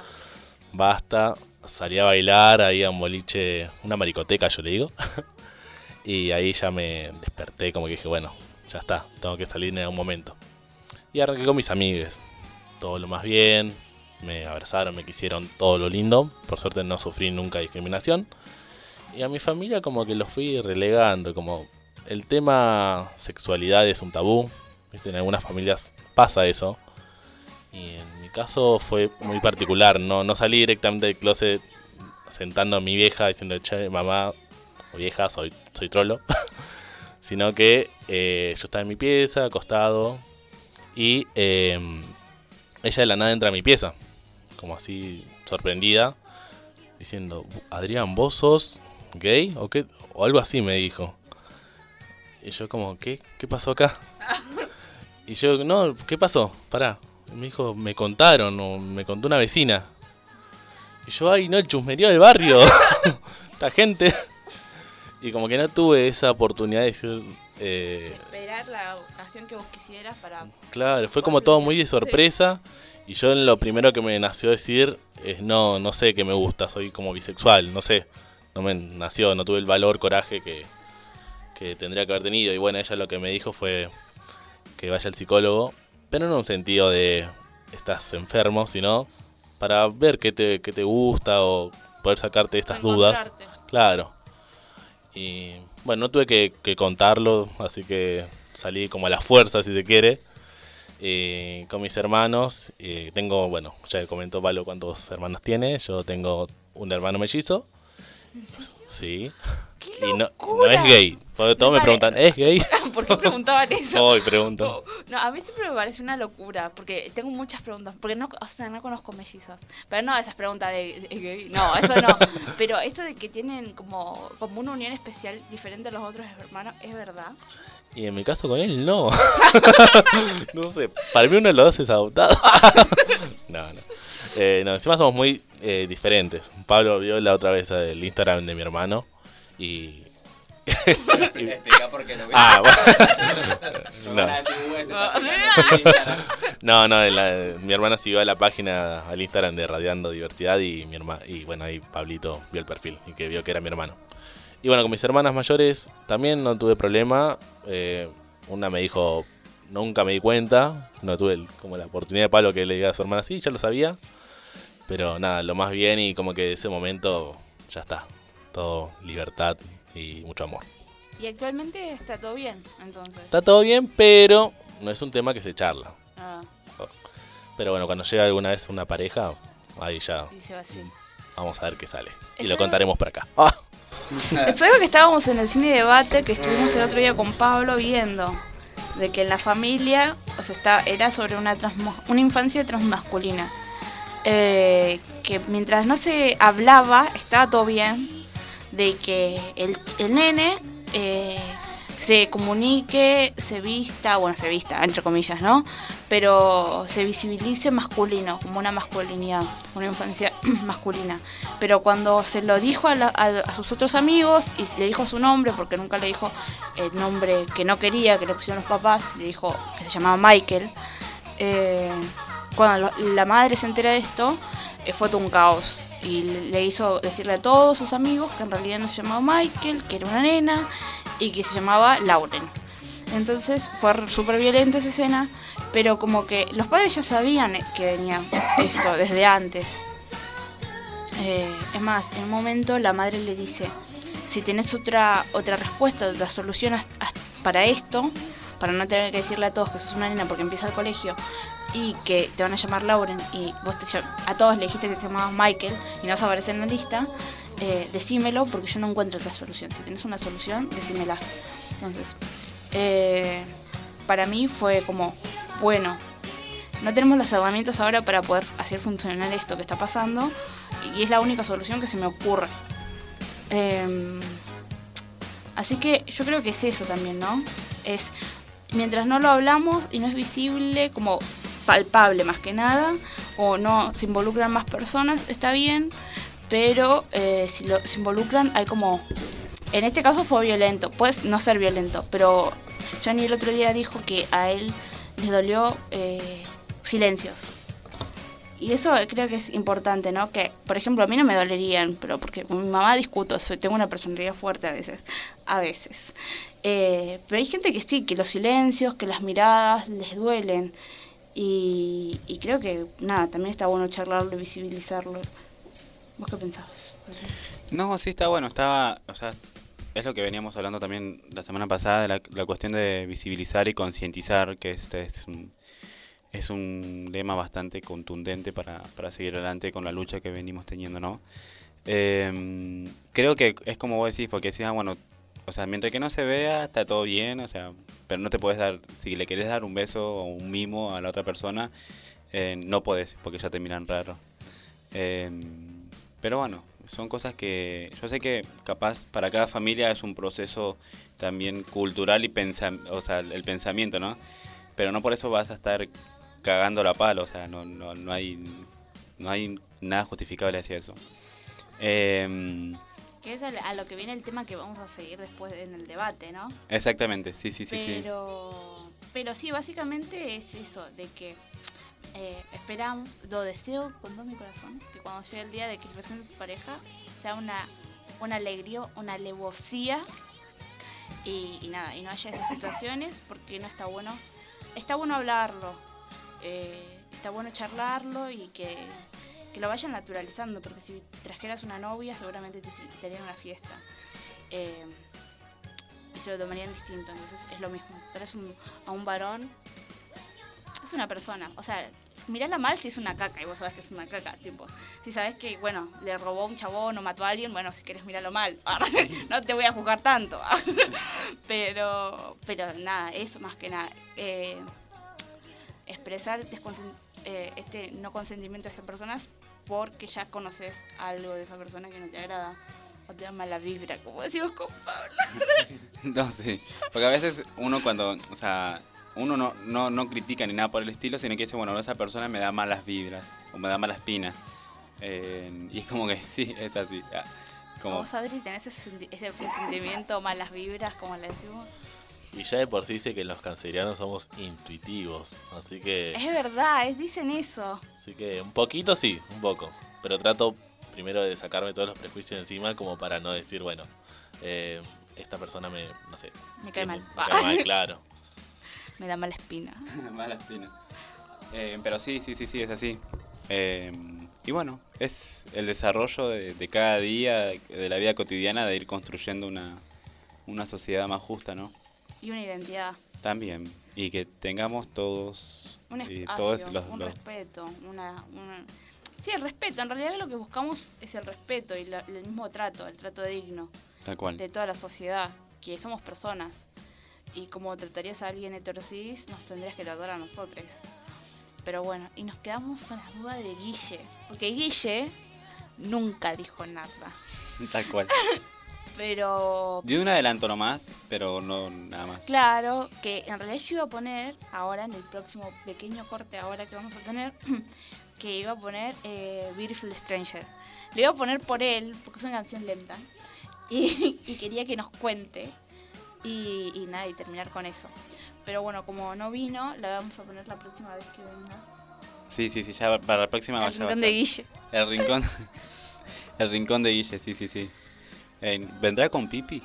basta. salí a bailar ahí a un boliche, una maricoteca yo le digo. (laughs) y ahí ya me desperté, como que dije, bueno, ya está, tengo que salir en algún momento. Y arranqué con mis amigues, todo lo más bien, me abrazaron, me quisieron todo lo lindo. Por suerte no sufrí nunca discriminación. Y a mi familia como que lo fui relegando, como el tema sexualidad es un tabú. ¿viste? En algunas familias pasa eso. Y en mi caso fue muy particular. No, no salí directamente del closet sentando a mi vieja diciendo, che, mamá o vieja, soy, soy trolo. (laughs) Sino que eh, yo estaba en mi pieza, acostado. Y eh, ella de la nada entra a mi pieza. Como así, sorprendida. Diciendo, Adrián, ¿vos sos gay? ¿O, qué? o algo así me dijo. Y yo como, ¿qué? ¿Qué pasó acá? (laughs) Y yo, no, ¿qué pasó? Pará. Y me dijo, me contaron, o me contó una vecina. Y yo, ay, no, el chusmerío del barrio. (laughs) Esta gente. Y como que no tuve esa oportunidad de decir. eh, Esperar la ocasión que vos quisieras para... claro, fue como todo muy de sorpresa. Y yo lo primero que me nació decir es: no, no sé qué me gusta, soy como bisexual, no sé. No me nació, no tuve el valor, coraje que, que tendría que haber tenido. Y bueno, ella lo que me dijo fue que vaya al psicólogo, pero no en un sentido de estás enfermo, sino para ver qué te, qué te gusta o poder sacarte estas dudas. Claro. Y bueno, no tuve que, que contarlo, así que salí como a la fuerza, si se quiere, eh, con mis hermanos. Eh, tengo, bueno, ya comentó Pablo cuántos hermanos tiene. Yo tengo un hermano mellizo. Sí. Y no, no es gay. Todos me preguntan, ¿es gay? (laughs) ¿Por qué preguntaban (laughs) eso? Hoy preguntan. No, a mí siempre me parece una locura, porque tengo muchas preguntas, porque no, o sea, no conozco mellizos. Pero no esas preguntas de ¿es gay? No, eso no. (laughs) Pero esto de que tienen como, como una unión especial diferente a los otros hermanos, ¿es verdad? Y en mi caso con él, no. no sé, para mí uno de los dos es adoptado. no, no. Eh, no, encima somos muy eh, diferentes. Pablo vio la otra vez el Instagram de mi hermano y... (laughs) Explica por qué no vi. Ah, bueno. (laughs) (laughs) no, no, la- mi hermana siguió a la página, al Instagram de Radiando Diversidad y mi hermana, y bueno, ahí Pablito vio el perfil y que vio que era mi hermano. Y bueno, con mis hermanas mayores también no tuve problema. Eh, una me dijo, nunca me di cuenta, no tuve el- como la oportunidad de Pablo que le diga a su hermana, sí, ya lo sabía. Pero nada, lo más bien y como que de ese momento ya está. Todo libertad y mucho amor. Y actualmente está todo bien, entonces. Está todo bien, pero no es un tema que se charla. Ah, Pero bueno, cuando llega alguna vez una pareja, ahí ya y se va así. vamos a ver qué sale. Y lo contaremos por acá. Ah. Es algo que estábamos en el cine debate que estuvimos el otro día con Pablo viendo. De que en la familia, o sea, está, era sobre una, una infancia transmasculina. Eh, que mientras no se hablaba, estaba todo bien. De que el, el nene eh, se comunique, se vista, bueno, se vista, entre comillas, ¿no? Pero se visibilice masculino, como una masculinidad, una infancia (clears throat) masculina. Pero cuando se lo dijo a, la- a- sus otros amigos y le dijo su nombre, porque nunca le dijo el nombre que no quería, que le pusieron los papás, le dijo que se llamaba Michael. eh, cuando la madre se entera de esto, eh, fue todo un caos. Y le, hizo decirle a todos sus amigos que en realidad no se llamaba Michael, que era una nena y que se llamaba Lauren. Entonces fue súper violenta esa escena, pero como que los padres ya sabían que venía esto desde antes. Eh, es más, en un momento la madre le dice, si tenés otra, otra respuesta, otra solución para esto, para no tener que decirle a todos que sos una nena porque empieza el colegio y que te van a llamar Lauren y vos te a todos le dijiste que te llamabas Michael y no vas a aparecer en la lista, eh, decímelo porque yo no encuentro otra solución. Si tenés una solución, decímela. Entonces, eh, para mí fue como, bueno, no tenemos las herramientas ahora para poder hacer funcionar esto que está pasando y es la única solución que se me ocurre. Em, así que yo creo que es eso también, ¿no? Es mientras no lo hablamos y no es visible como palpable más que nada o no se involucran más personas, está bien, pero eh, si lo, se involucran hay como... En este caso fue violento, puede no ser violento, pero Johnny el otro día dijo que a él le dolió eh, silencios. y eso creo que es importante, ¿no? Que, por ejemplo, a mí no me dolerían, pero porque con mi mamá discuto, soy, tengo una personalidad fuerte a veces, a veces. Eh, pero hay gente que sí, que los silencios, que las miradas les duelen. Y, y creo que, nada, también está bueno charlarlo y visibilizarlo. ¿Vos qué pensás? No, sí está bueno, estaba, o sea, es lo que veníamos hablando también la semana pasada, la, la cuestión de visibilizar y concientizar, que este es un, es un lema bastante contundente para, para seguir adelante con la lucha que venimos teniendo, ¿no? Em, creo que es como vos decís, porque decís, ah, bueno, o sea, mientras que no se vea, está todo bien, o sea, pero no te puedes dar, si le querés dar un beso o un mimo a la otra persona, eh, no podés, porque ya te miran raro. Em, pero bueno, son cosas que yo sé que capaz para cada familia es un proceso también cultural y pensa, o sea, el pensamiento, ¿no? Pero no por eso vas a estar cagando la palo, o sea, no, no, no hay no hay nada justificable hacia eso. Em, Que es a lo que viene el tema que vamos a seguir después en el debate, ¿no? exactamente, sí, sí, sí, sí. pero, pero sí, básicamente es eso, de que eh, esperamos, lo deseo con todo mi corazón, que cuando llegue el día de que presente tu pareja sea una, una alegría, una alevosía y, y nada, y no haya esas situaciones porque no está bueno. Está bueno hablarlo, eh, está bueno charlarlo y que, que lo vayan naturalizando, porque si trajeras una novia seguramente te, te harían una fiesta. Eh, y se lo tomarían distinto, entonces es lo mismo. Si traes un- a un varón, es una persona. O sea, mirala mal si es una caca y vos sabés que es una caca. Tipo, si sabés que, bueno, le robó un chabón o mató a alguien, bueno, si querés mirarlo mal. (laughs) no te voy a juzgar tanto. (laughs) pero, pero nada, eso más que nada. Eh, expresar desconsen- eh, este no consentimiento a esas personas porque ya conoces algo de esa persona que no te agrada o te da mala vibra, como decimos con Pablo. (laughs) No, sí. Porque a veces uno cuando, o sea, uno no, no, no critica ni nada por el estilo, sino que dice, bueno, esa persona me da malas vibras o me da malas pinas. Eh, y es como que (laughs) sí, es así. Ah, Como, ¿Vos, Adri, tenés ese, ese sentimiento, malas vibras, como le decimos? Y ya de por sí dice que los cancerianos somos intuitivos. Así que. Es verdad, es, dicen eso. Así que un poquito sí, un poco. Pero trato primero de sacarme todos los prejuicios encima como para no decir, bueno, eh, esta persona me, no sé. Me cae me- mal. Me cae mal, (laughs) claro. Me da mala espina. (laughs) malas pinas. Eh, pero sí, sí, sí, sí, es así. Eh, y bueno, es el desarrollo de, de cada día, de la vida cotidiana, de ir construyendo una, una sociedad más justa, ¿no? Y una identidad, También. Y que tengamos todos... un y espacio, todos los, un los- respeto, una, una- Sí, el respeto. En realidad lo que buscamos es el respeto y la- el mismo trato, el trato digno Tal cual. de toda la sociedad, que somos personas. Y como tratarías a alguien heterosis, nos tendrías que tratar a nosotros. Pero bueno, y nos quedamos con las dudas de Guille. Porque Guille nunca dijo nada. (laughs) Tal cual. (laughs) Pero Dio un adelanto nomás, pero no nada más. Claro, que en realidad yo iba a poner ahora en el próximo pequeño corte ahora que vamos a tener, (clears throat) que iba a poner eh, Beautiful Stranger. Le iba a poner por él, porque es una canción lenta, y, (laughs) y quería que nos cuente y, y nada, y terminar con eso. Pero bueno, como no vino, la vamos a poner la próxima vez que venga. Sí, sí, sí, ya para la próxima El rincón de. Guille. El rincón. (laughs) el rincón de Guille, sí, sí, sí. Eh, ¿Vendrá con Pipi?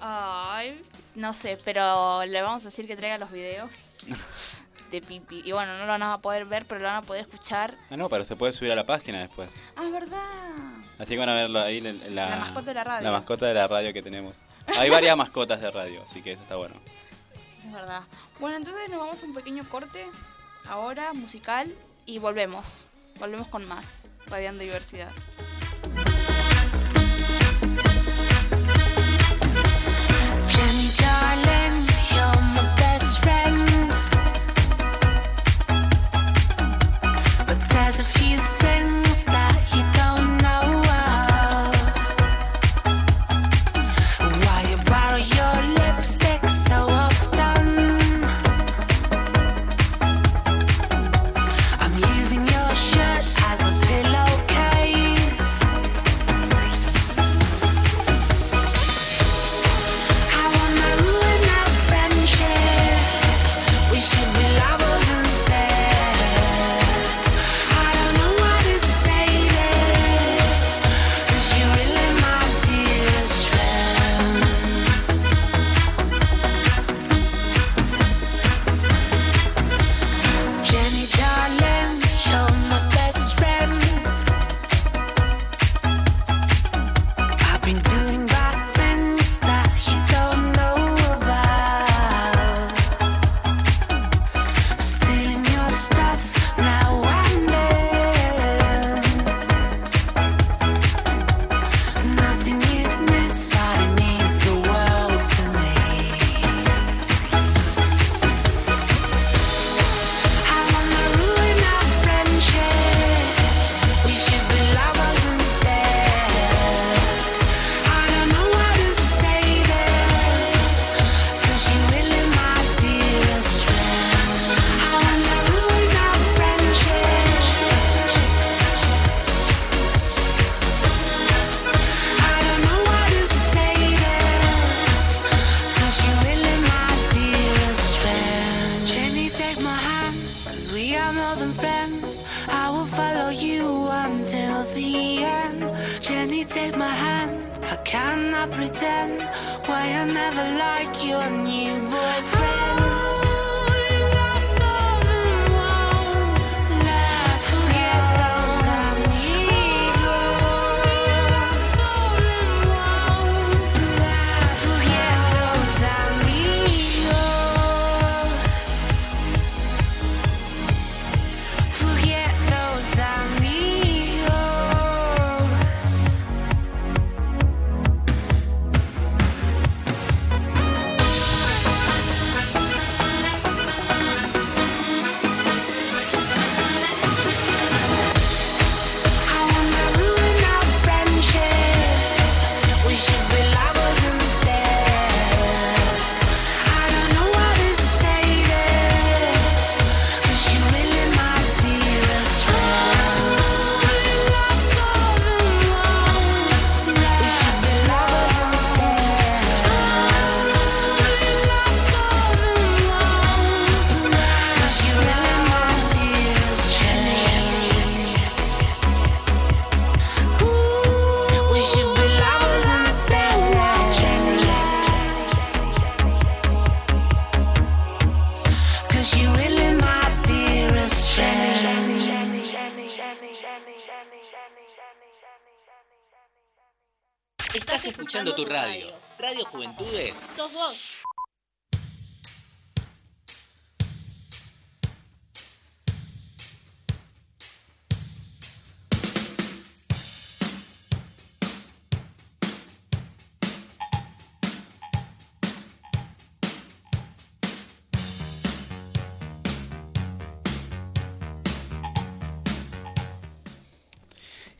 Ay, no sé, pero le vamos a decir que traiga los videos (laughs) de Pipi. Y bueno, no lo van a poder ver, pero lo van a poder escuchar. Ah, no, pero se puede subir a la página después. Ah, es verdad. Así que van a verlo ahí. La, la- La mascota de la radio. La mascota de la radio que tenemos. Hay varias mascotas de radio, así que eso está bueno. Eso es verdad. Bueno, entonces nos vamos a un pequeño corte ahora, musical, y volvemos. Volvemos con más, Radiando Diversidad.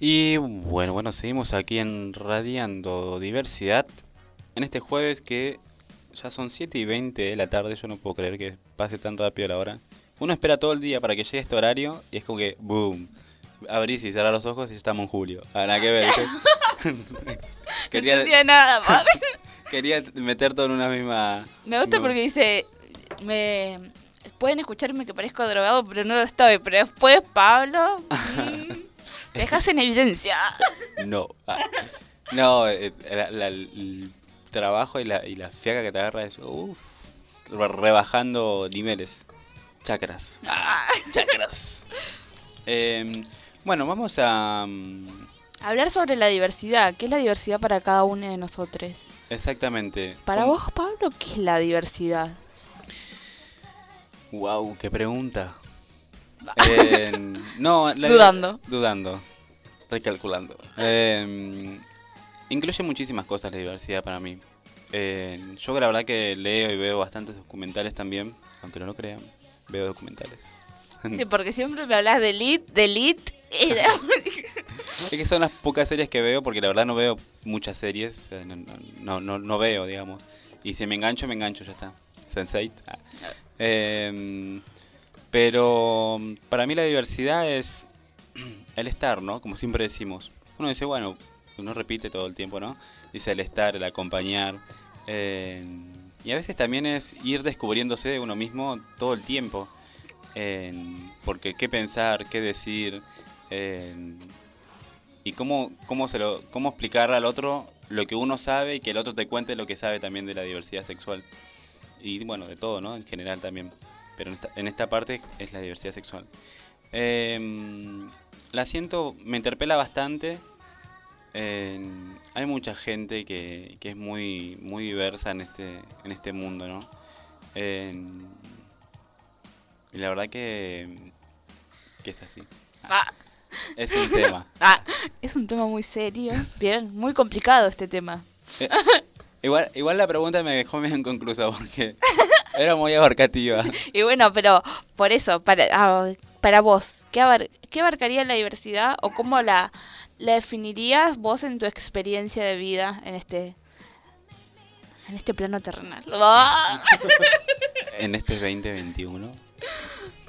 Y bueno, bueno, seguimos aquí en Radiando Diversidad. En este jueves que ya son 7 y 20 de la tarde, yo no puedo creer que pase tan rápido la hora. Uno espera todo el día para que llegue este horario y es como que, boom, abrís y cerrás los ojos y ya estamos en julio. Ah, nada que ver. ¿viste? (laughs) No entendía nada, (laughs) Max. quería meter todo en una misma... Me gusta porque dice, me pueden escucharme que parezco drogado, pero no lo estoy. Pero después, Pablo, (laughs) mm, te dejas en evidencia. No. Ah. No, eh, la- la- el trabajo y la, y la fiaca que te agarra es, uff, rebajando niveles. Chakras. Ah, chakras. Eh, bueno, vamos a... mm, Hablar sobre la diversidad. ¿Qué es la diversidad para cada uno de nosotros? Exactamente. Para vos, Pablo, ¿qué es la diversidad? Wow, qué pregunta. Eh, no, la- Dudando. Dudando. Recalculando. Eh, incluye muchísimas cosas la diversidad para mí. Eh, yo la verdad que leo y veo bastantes documentales también, aunque no lo crean, veo documentales. Sí, porque siempre me hablas de elite, de elite y de... (laughs) Es que son las pocas series que veo, porque la verdad no veo muchas series, no, no, no, veo, digamos. Y si me engancho, me engancho, ya está. Sense8. Ah. Eh, pero para mí la diversidad es el estar, ¿no? Como siempre decimos. Uno dice, bueno, uno repite todo el tiempo, ¿no? Dice el estar, el acompañar. eh, y a veces también es ir descubriéndose de uno mismo todo el tiempo. eh, porque qué pensar, qué decir. eh, y cómo, cómo, se lo, cómo explicar al otro lo que uno sabe y que el otro te cuente lo que sabe también de la diversidad sexual. Y bueno, de todo, ¿no? En general también. Pero en esta, en esta parte es la diversidad sexual. Eh, la siento, me interpela bastante. Eh, hay mucha gente que, que es muy, muy diversa en este, en este mundo, ¿no? Eh, y la verdad que, que es así. Ah. Es un tema. (laughs) Ah, es un tema muy serio. Bien, muy complicado este tema. Eh, igual, igual la pregunta me dejó medio inconclusa porque (laughs) era muy abarcativa. (laughs) Y bueno, pero por eso, para, ah, para vos, ¿qué, abar- qué abarcaría la diversidad o cómo la, la definirías vos en tu experiencia de vida en este en este plano terrenal? (laughs) En este 2021.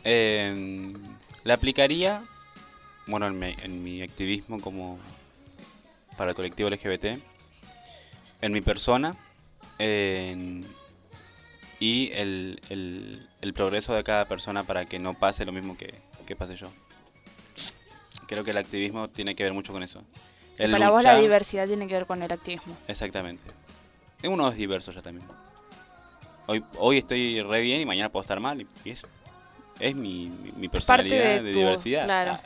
Eh, la aplicaría, bueno, en mi, en mi activismo como para el colectivo LGBT, en mi persona en- y el, el- el progreso de cada persona para que no pase lo mismo que, que pase yo. Creo que el activismo tiene que ver mucho con eso. El para vos la diversidad tiene que ver con el activismo. Exactamente. Uno es diverso ya también. Hoy, hoy estoy re bien y mañana puedo estar mal. Y es, es mi, mi, mi parte personalidad de de, tu- diversidad. claro. Ah,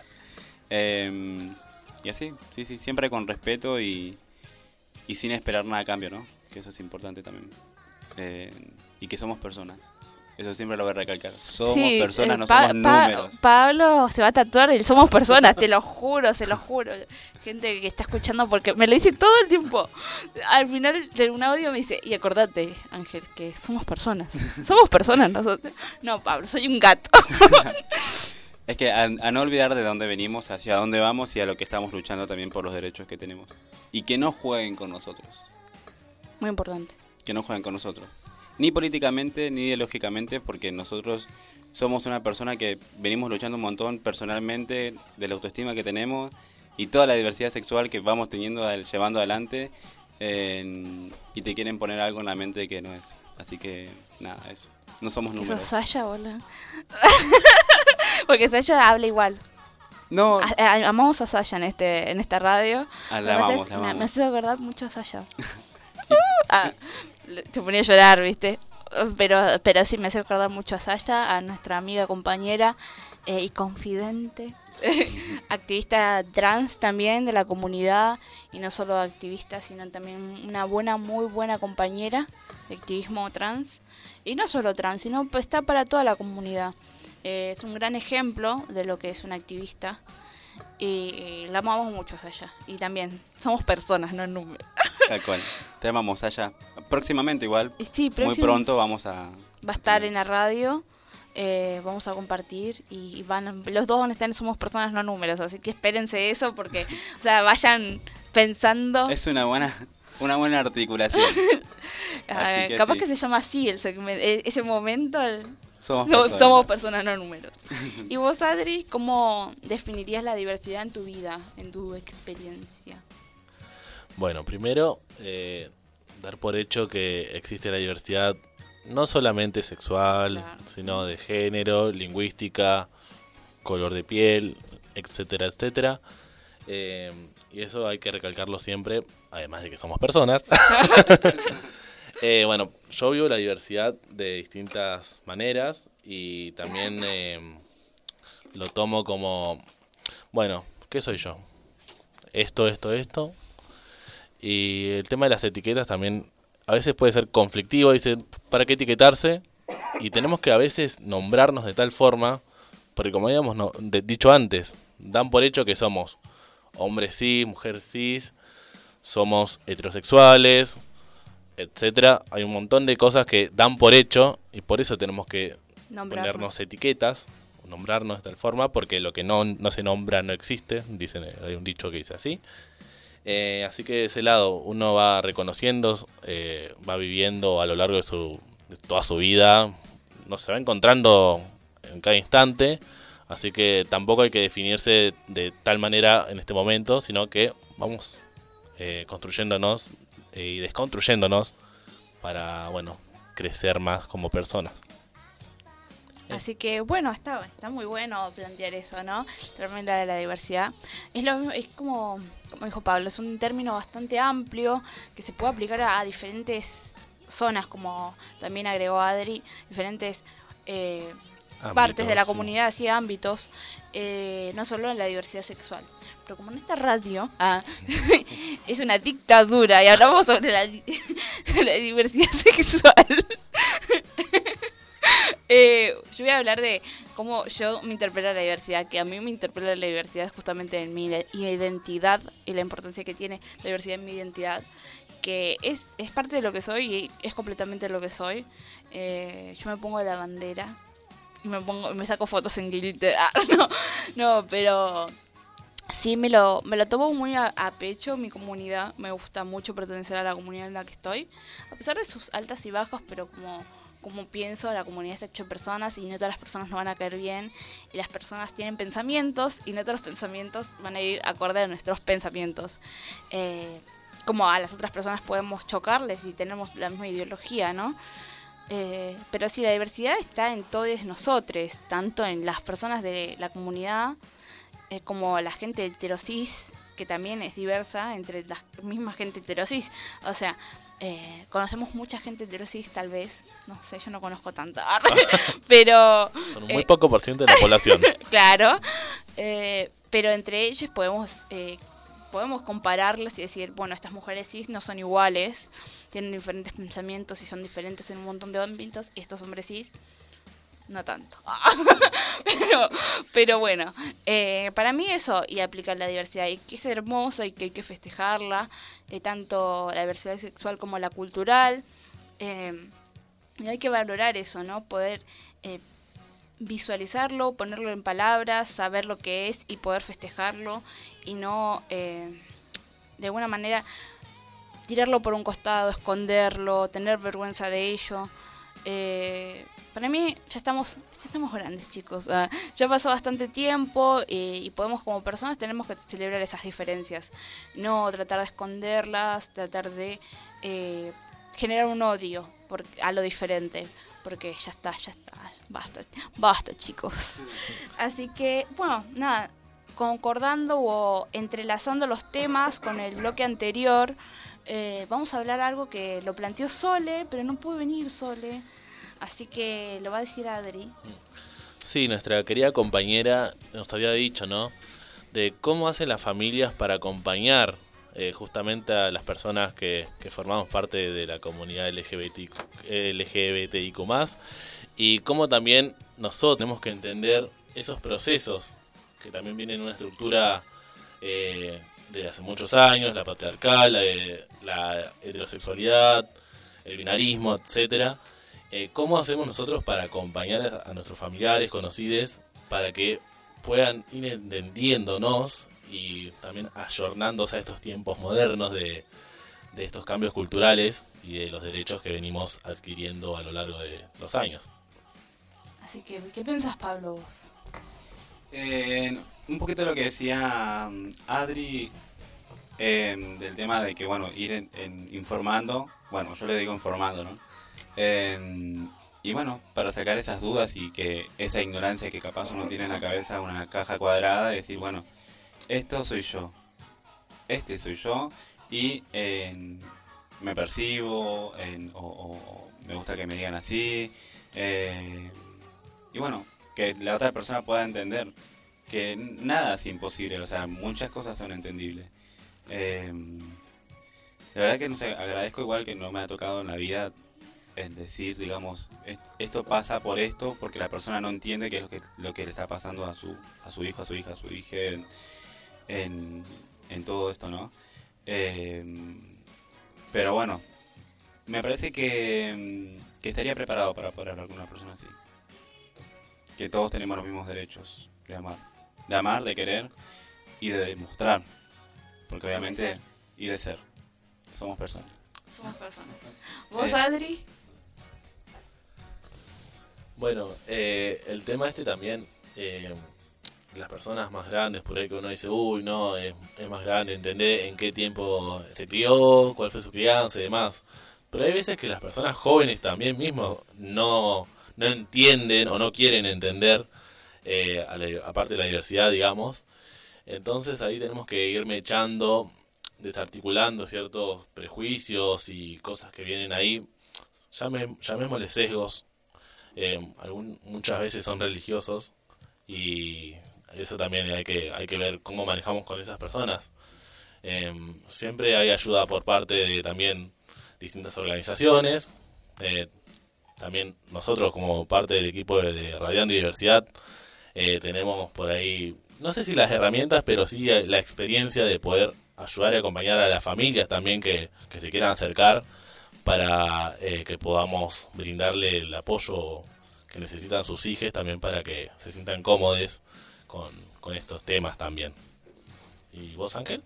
em, y así, sí, sí, siempre con respeto y, y sin esperar nada a cambio, ¿no? Que eso es importante también. Eh, y que somos personas. Eso siempre lo voy a recalcar. Somos Sí, personas, eh, no Pa- somos Pa- números. Pablo se va a tatuar el somos personas, te lo juro, se lo juro. Gente que está escuchando porque me lo dice todo el tiempo. Al final de un audio me dice, y acordate, Ángel, que somos personas. Somos personas nosotros. No, Pablo, soy un gato. (laughs) Es que a, a no olvidar de dónde venimos, hacia dónde vamos y a lo que estamos luchando también por los derechos que tenemos. Y que no jueguen con nosotros. Muy importante. Que no jueguen con nosotros. Ni políticamente, ni ideológicamente, porque nosotros somos una persona que venimos luchando un montón personalmente de la autoestima que tenemos y toda la diversidad sexual que vamos teniendo, llevando adelante. y te quieren poner algo en la mente que no es. Así que, nada, eso. No somos ¿Qué sos números. Sasha, boludo? (laughs) porque Sasha habla igual. No, A- a- amamos a Sasha en este en esta radio. Ah, la amamos, la me, amamos. me hace acordar mucho a Sasha. (laughs) (laughs) Ah, se ponía a llorar, ¿viste? Pero, pero sí, me hace acordar mucho a Sasha, a nuestra amiga, compañera eh, y confidente. (laughs) activista trans también de la comunidad y no solo activista sino también una buena muy buena compañera de activismo trans y no solo trans sino está para toda la comunidad Eh, es un gran ejemplo de lo que es un activista y, eh, la amamos mucho a ella y también somos personas no números Tal cual. Te amamos allá. Próximamente igual. Sí, Muy próximo- pronto vamos a... va a estar en la radio eh, vamos a compartir y van los dos van a estar en somos personas no números así que espérense eso porque (laughs) o sea vayan pensando Es una buena, una buena articulación. (laughs) Que capaz sí. que se llama así el segmento, e- ese momento el- Somos no, personas. somos personas no números (laughs) y vos Adri cómo definirías la diversidad en tu vida en tu experiencia Bueno, primero, eh, dar por hecho que existe la diversidad no solamente sexual, sino de género, lingüística, color de piel, etcétera, etcétera. Eh, y eso hay que recalcarlo siempre, además de que somos personas. (laughs) (laughs) Eh, bueno, yo vivo la diversidad de distintas maneras y también eh, lo tomo como, bueno, ¿qué soy yo? Esto, esto, esto. Y el tema de las etiquetas también a veces puede ser conflictivo, dicen, ¿para qué etiquetarse? Y tenemos que a veces nombrarnos de tal forma, porque como habíamos no- de- dicho antes, dan por hecho que somos hombres cis, mujeres cis, somos heterosexuales, etcétera. Hay un montón de cosas que dan por hecho y por eso tenemos que Nombrarnos. ponernos etiquetas, nombrarnos de tal forma, porque lo que no, no se nombra no existe, dicen, hay un dicho que dice así. Eh, así que de ese lado uno va reconociendo, eh, va viviendo a lo largo de, su, toda su vida, no se va encontrando en cada instante, así que tampoco hay que definirse de, de tal manera en este momento, sino que vamos eh, construyéndonos eh, y desconstruyéndonos para, bueno, crecer más como personas. Así que bueno, está, está muy bueno plantear eso, ¿no? También la de la diversidad. Es, lo, es como, como dijo Pablo, es un término bastante amplio que se puede aplicar a, a diferentes zonas, como también agregó Adri, diferentes eh, partes de la Ámbitos, sí. comunidad, así ámbitos, eh, no solo en la diversidad sexual. Pero como en esta radio ah, (laughs) es una dictadura y hablamos sobre la, (laughs) la diversidad sexual, eh, yo voy a hablar de cómo yo me interpreta la diversidad, que a mí me interpela la diversidad justamente en mi ide- identidad y la importancia que tiene la diversidad en mi identidad, que es, es parte de lo que soy y es completamente lo que soy. Eh, yo me pongo la bandera y me pongo me saco fotos en glitter. Ah, (laughs) no, no, pero sí me lo, me lo tomo muy a, a pecho, mi comunidad. Me gusta mucho pertenecer a la comunidad en la que estoy. A pesar de sus altas y bajas, pero como, como pienso, la comunidad está hecha de personas y no todas las personas nos van a caer bien. Y las personas tienen pensamientos y no todos los pensamientos van a ir acorde a nuestros pensamientos. Eh, como a las otras personas podemos chocarles y tenemos la misma ideología, ¿no? Eh, pero sí, la diversidad está en todos nosotros, tanto en las personas de la comunidad eh, como la gente heterosis que también es diversa entre la misma gente heterosis. O sea, eh, conocemos mucha gente heterosis tal vez, no sé, yo no conozco tanta, (laughs) pero... Son un eh, muy poco por ciento de la población. (laughs) claro, eh, pero entre ellos podemos eh, podemos compararlas y decir, bueno, estas mujeres cis no son iguales, tienen diferentes pensamientos y son diferentes en un montón de ámbitos, y estos hombres cis no tanto. (laughs) pero, pero bueno, eh, para mí eso y aplicar la diversidad, y que es hermoso y que hay que festejarla, eh, tanto la diversidad sexual como la cultural. eh, y hay que valorar eso, ¿no? Poder eh, visualizarlo, ponerlo en palabras, saber lo que es y poder festejarlo y no de alguna manera tirarlo por un costado, esconderlo, tener vergüenza de ello. Eh, para mí ya estamos, ya estamos grandes chicos, ah, ya pasó bastante tiempo eh, y podemos como personas tenemos que celebrar esas diferencias, no tratar de esconderlas, tratar de eh, generar un odio por, a lo diferente, porque ya está, ya está, basta, basta chicos. Así que, bueno, nada, concordando o entrelazando los temas con el bloque anterior, eh, vamos a hablar algo que lo planteó Sole, pero no pudo venir Sole, así que lo va a decir Adri. Sí, nuestra querida compañera nos había dicho, ¿no? De cómo hacen las familias para acompañar eh, justamente a las personas que, formamos parte de la comunidad LGBTIQ, LGBTIQ+, y cómo también nosotros tenemos que entender esos procesos que también vienen en una estructura eh, de hace muchos años, la patriarcal, la, la heterosexualidad, el binarismo, etcétera. Eh, ¿Cómo hacemos nosotros para acompañar a, a nuestros familiares, conocidos, para que puedan ir entendiéndonos y también ayornándose a estos tiempos modernos de, de estos cambios culturales y de los derechos que venimos adquiriendo a lo largo de los años? Así que, ¿qué piensas Pablo vos? Eh, un poquito lo que decía mm, Adri eh, del tema de que, bueno, ir en- en informando, bueno, yo le digo informando, ¿no? Eh, y bueno, para sacar esas dudas y que esa ignorancia que capaz uno tiene en la cabeza, una caja cuadrada, y decir, bueno, esto soy yo, este soy yo, y eh, me percibo, o, me gusta que me digan así, eh, y bueno, que la otra persona pueda entender que nada es imposible, o sea, muchas cosas son entendibles. Eh, la verdad que no sé, agradezco igual que no me ha tocado en la vida en decir, digamos, "Es- esto pasa por esto, porque la persona no entiende qué es lo que, lo que le está pasando a su, a su hijo, a su hija, a su hija en, en, en todo esto, ¿no? Eh, pero bueno, me parece que, que estaría preparado para poder hablar con una persona así. Que todos tenemos los mismos derechos de amar. De amar, de querer y de demostrar. Porque obviamente... Y de ser. Somos personas. Somos personas. ¿Vos, Eh, Adri? Bueno, eh, el tema este también, eh, las personas más grandes, por ahí que uno dice, uy, no, es, es más grande, entender en qué tiempo se crió, cuál fue su crianza y demás. Pero hay veces que las personas jóvenes también mismos no, no entienden o no quieren entender, eh, aparte de la diversidad, digamos. Entonces ahí tenemos que irme echando, desarticulando ciertos prejuicios y cosas que vienen ahí, llame, llamémosle sesgos, eh, algún- muchas veces son religiosos y eso también hay que, hay que ver cómo manejamos con esas personas. Eh, siempre hay ayuda por parte de también distintas organizaciones, eh, también nosotros como parte del equipo de, de Radiando Diversidad eh, tenemos por ahí, no sé si las herramientas, pero sí la experiencia de poder ayudar y acompañar a las familias también que, que se quieran acercar para eh, que podamos brindarle el apoyo que necesitan sus hijos también para que se sientan cómodos con, con estos temas también. ¿Y vos, Ángel?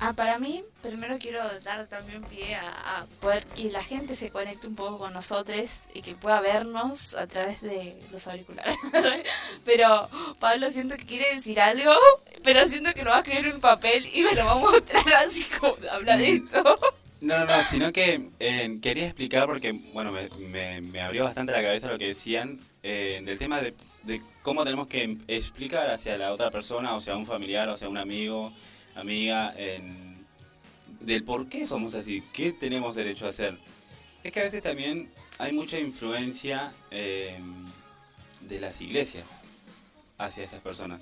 Ah, para mí, primero quiero dar también pie a, poder que la gente se conecte un poco con nosotros y que pueda vernos a través de los auriculares. (laughs) pero Pablo siento que quiere decir algo, pero siento que lo va a escribir en un papel y me lo va a mostrar así como habla de esto. No, no, no, sino que eh, quería explicar porque, bueno, me, abrió bastante la cabeza lo que decían eh, del tema de, cómo tenemos que explicar hacia la otra persona, o sea, un familiar, o sea, un amigo, amiga, en, del por qué somos así, qué tenemos derecho a hacer. Es que a veces también hay mucha influencia eh, de las iglesias hacia esas personas.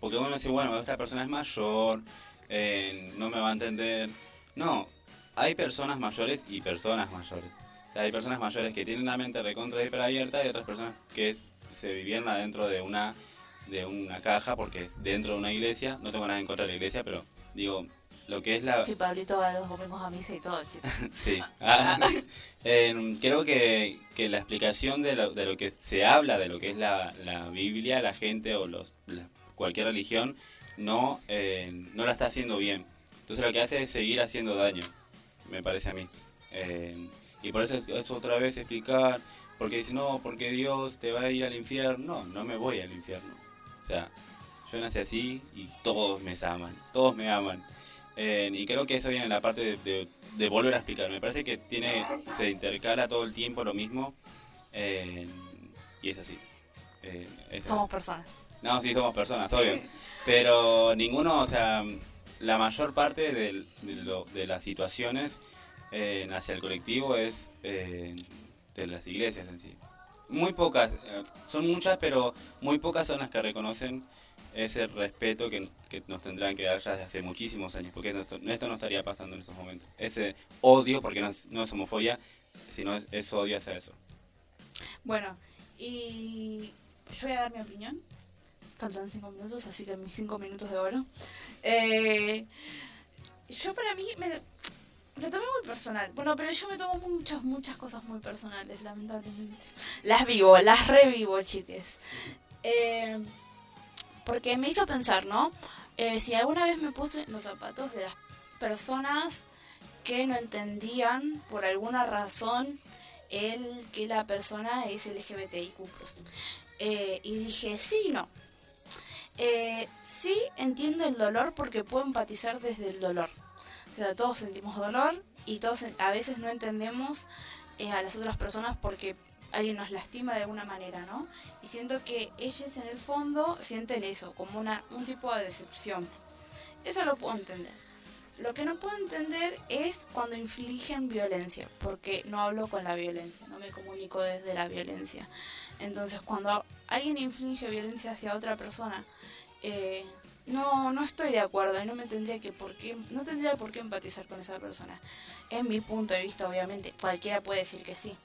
Porque uno dice, bueno, esta persona es mayor, eh, no me va a entender. No, hay personas mayores y personas mayores. O sea, hay personas mayores que tienen la mente recontra hiperabierta y otras personas que es- se vivían adentro de una de una caja porque es dentro de una iglesia. No tengo nada en contra de la iglesia, pero digo, lo que es la... Sí, Pablito va los domingos a misa y todo, chicos. (laughs) Sí. Ah, (laughs) em, creo que, que la explicación de lo, de lo que se habla, de lo que es la, la Biblia, la gente o los, la- cualquier religión, no, eh, no la está haciendo bien. Entonces lo que hace es seguir haciendo daño, me parece a mí. Eh, y por eso es, es otra vez explicar, porque dice, no, porque Dios te va a ir al infierno. No, no me voy al infierno. O sea, yo nací así y todos me aman, todos me aman. Eh, y creo que eso viene en la parte de, de- de volver a explicar. Me parece que tiene se intercala todo el tiempo lo mismo eh, y es así. Eh, es- Somos personas. No, sí, somos personas, obvio. Pero ninguno, o sea, la mayor parte del- de, las situaciones eh, hacia el colectivo es eh, de las iglesias en sí. Muy pocas, eh, son muchas, pero muy pocas son las que reconocen ese respeto que, nos tendrán que dar ya desde hace muchísimos años, porque esto, no estaría pasando en estos momentos. Ese odio, porque no es, homofobia, sino es odio hacia eso. Bueno, y yo voy a dar mi opinión. Faltan cinco minutos, así que mis cinco minutos de oro. Eh, yo para mí me lo tomé muy personal. Bueno, pero yo me tomo muchas, muchas cosas muy personales, lamentablemente. Las vivo, las revivo, chiques. Eh, porque me hizo pensar, ¿no? Eh, si alguna vez me puse los zapatos de las personas que no entendían por alguna razón el que la persona es LGBTIQ+. Eh, y dije, sí, no. Eh, sí entiendo el dolor porque puedo empatizar desde el dolor. O sea, todos sentimos dolor y todos a veces no entendemos eh, a las otras personas porque alguien nos lastima de alguna manera, ¿no? Y siento que ellos en el fondo sienten eso, como una, un tipo de decepción. Eso lo puedo entender. Lo que no puedo entender es cuando infligen violencia, porque no hablo con la violencia, no me comunico desde la violencia. Entonces, cuando alguien inflige violencia hacia otra persona, eh, no, no estoy de acuerdo y no me tendría que por qué, no tendría por qué empatizar con esa persona. Es mi punto de vista, obviamente. Cualquiera puede decir que sí.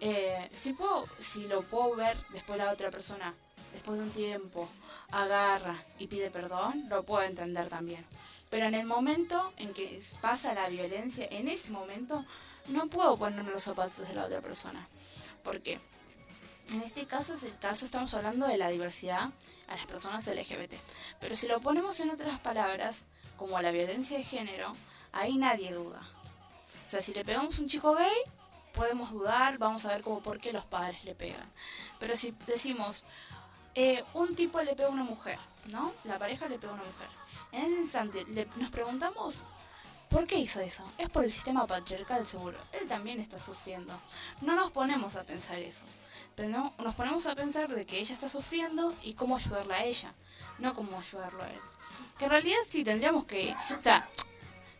Eh, si puedo, si lo puedo ver después la otra persona, después de un tiempo, agarra y pide perdón, lo puedo entender también. Pero en el momento en que pasa la violencia, en ese momento, no puedo ponerme los zapatos de la otra persona. ¿Por qué? En este caso es el caso, estamos hablando de la diversidad a las personas LGBT. Pero si lo ponemos en otras palabras, como la violencia de género, ahí nadie duda. O sea, si le pegamos a un chico gay, podemos dudar, vamos a ver como por qué los padres le pegan. Pero si decimos, eh, un tipo le pega a una mujer, ¿no? La pareja le pega a una mujer. En ese instante le- nos preguntamos, ¿por qué hizo eso? Es por el sistema patriarcal seguro. Él también está sufriendo. No nos ponemos a pensar eso. Pero no- nos ponemos a pensar de que ella está sufriendo y cómo ayudarla a ella, no cómo ayudarlo a él. Que en realidad sí tendríamos que, o sea,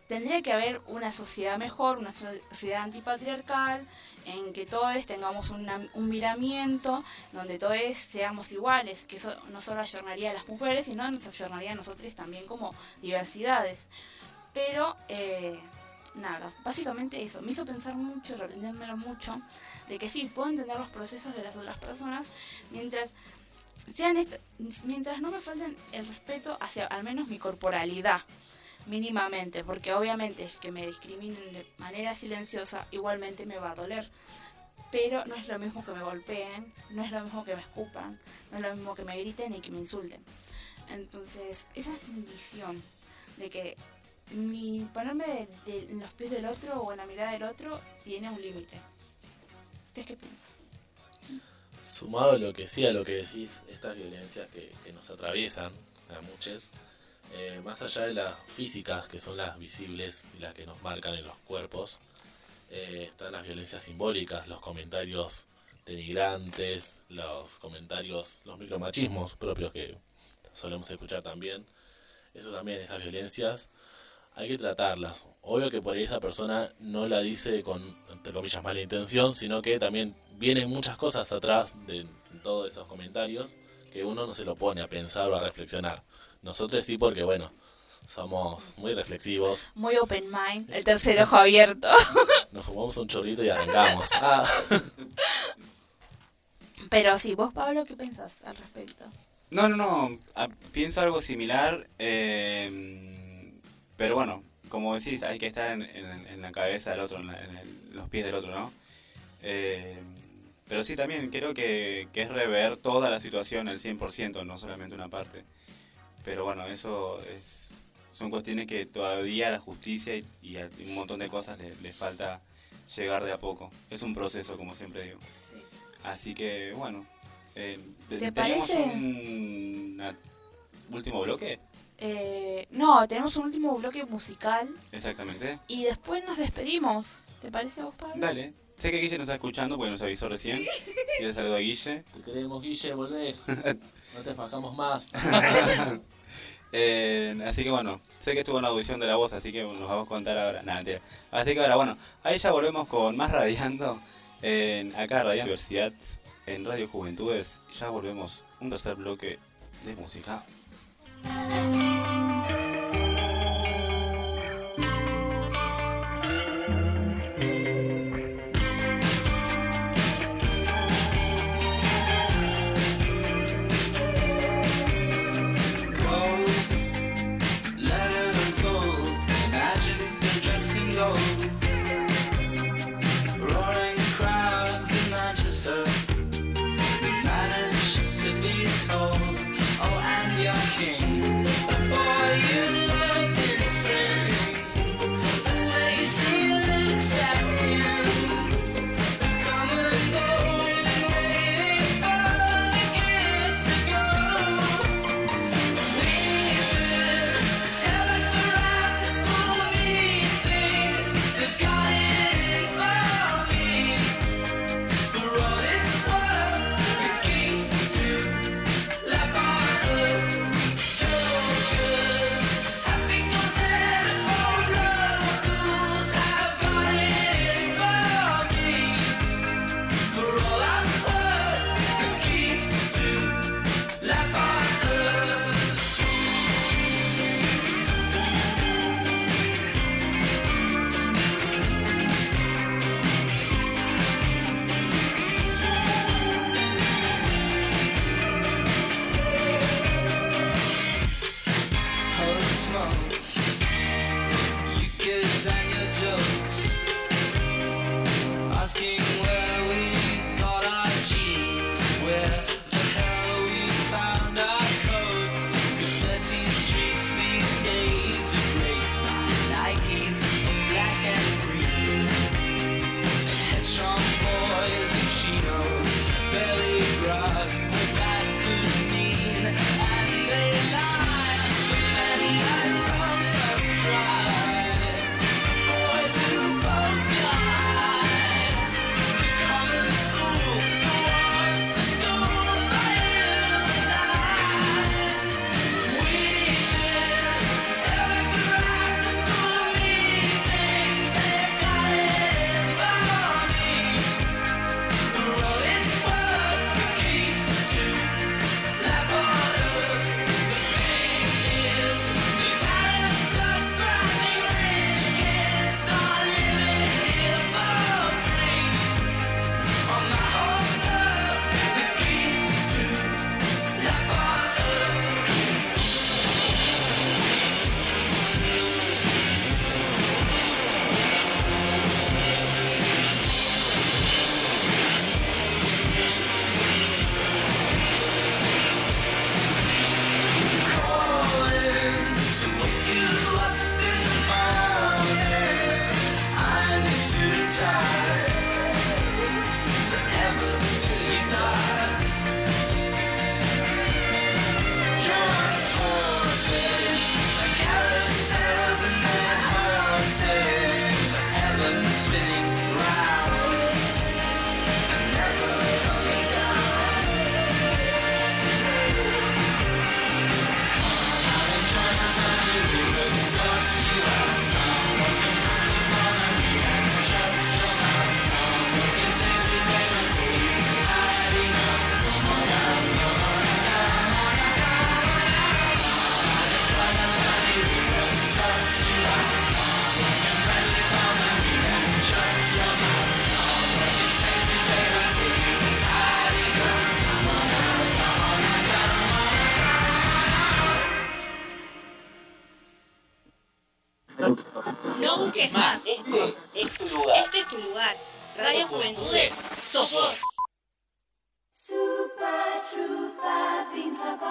tendría que haber una sociedad mejor, una sociedad antipatriarcal, en que todos tengamos una- un miramiento, donde todos seamos iguales, que eso no solo ayornaría a las mujeres, sino nos ayornaría a nosotros también como diversidades. Pero, eh, nada, básicamente eso. Me hizo pensar mucho, reprendérmelo mucho, de que sí, puedo entender los procesos de las otras personas, mientras sean mientras no me falten el respeto hacia al menos mi corporalidad mínimamente, porque obviamente es que me discriminen de manera silenciosa igualmente me va a doler. Pero no es lo mismo que me golpeen, no es lo mismo que me escupan, no es lo mismo que me griten y que me insulten. Entonces, esa es mi visión, de que mi ponerme de- en los pies del otro o en la mirada del otro tiene un límite. ¿Ustedes qué piensan? Sumado a lo que sí, a lo que decís, estas violencias que, que nos atraviesan a muchos, eh, más allá de las físicas, que son las visibles y las que nos marcan en los cuerpos, eh, están las violencias simbólicas, los comentarios denigrantes, los comentarios, los micromachismos propios que solemos escuchar también. Eso también, esas violencias, hay que tratarlas. Obvio que por ahí esa persona no la dice con, comillas, mala intención, sino que también vienen muchas cosas atrás de todos esos comentarios que uno no se lo pone a pensar o a reflexionar. Nosotros sí, porque bueno, somos muy reflexivos, Muy open mind. El tercer ojo abierto. (laughs) nos fumamos un chorrito y arrancamos. Ah. (laughs) Pero sí, vos, Pablo, ¿qué pensás al respecto? No, no, no. ah, Pienso algo similar. eh, pero bueno, como decís, hay que estar en, en- en la cabeza del otro, en, la- en el- los pies del otro, ¿no? Eh, pero sí, también creo que, que es rever toda la situación al 100%, no solamente una parte. Pero bueno, eso es, son cuestiones que todavía a la justicia y, y a un montón de cosas le- les falta llegar de a poco. Es un proceso, como siempre digo. Así que, bueno. eh, ¿Te ¿teníamos parece? un último bloque? Eh, no, tenemos un último bloque musical Exactamente. y después nos despedimos. ¿Te parece a vos, Pablo? Dale. Sé que Guille nos está escuchando porque nos avisó recién. Y le saludo a Guille. Te queremos, Guille, volvé. (laughs) No te fajamos más. (laughs) Eh, así que bueno, sé que estuvo en la audición de la voz, así que nos vamos a contar ahora. Nada. Así que ahora, bueno, ahí ya volvemos con más radiando. Acá Radiando Universidad, en Radio Juventudes. Ya volvemos un tercer bloque de música.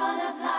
all the blood.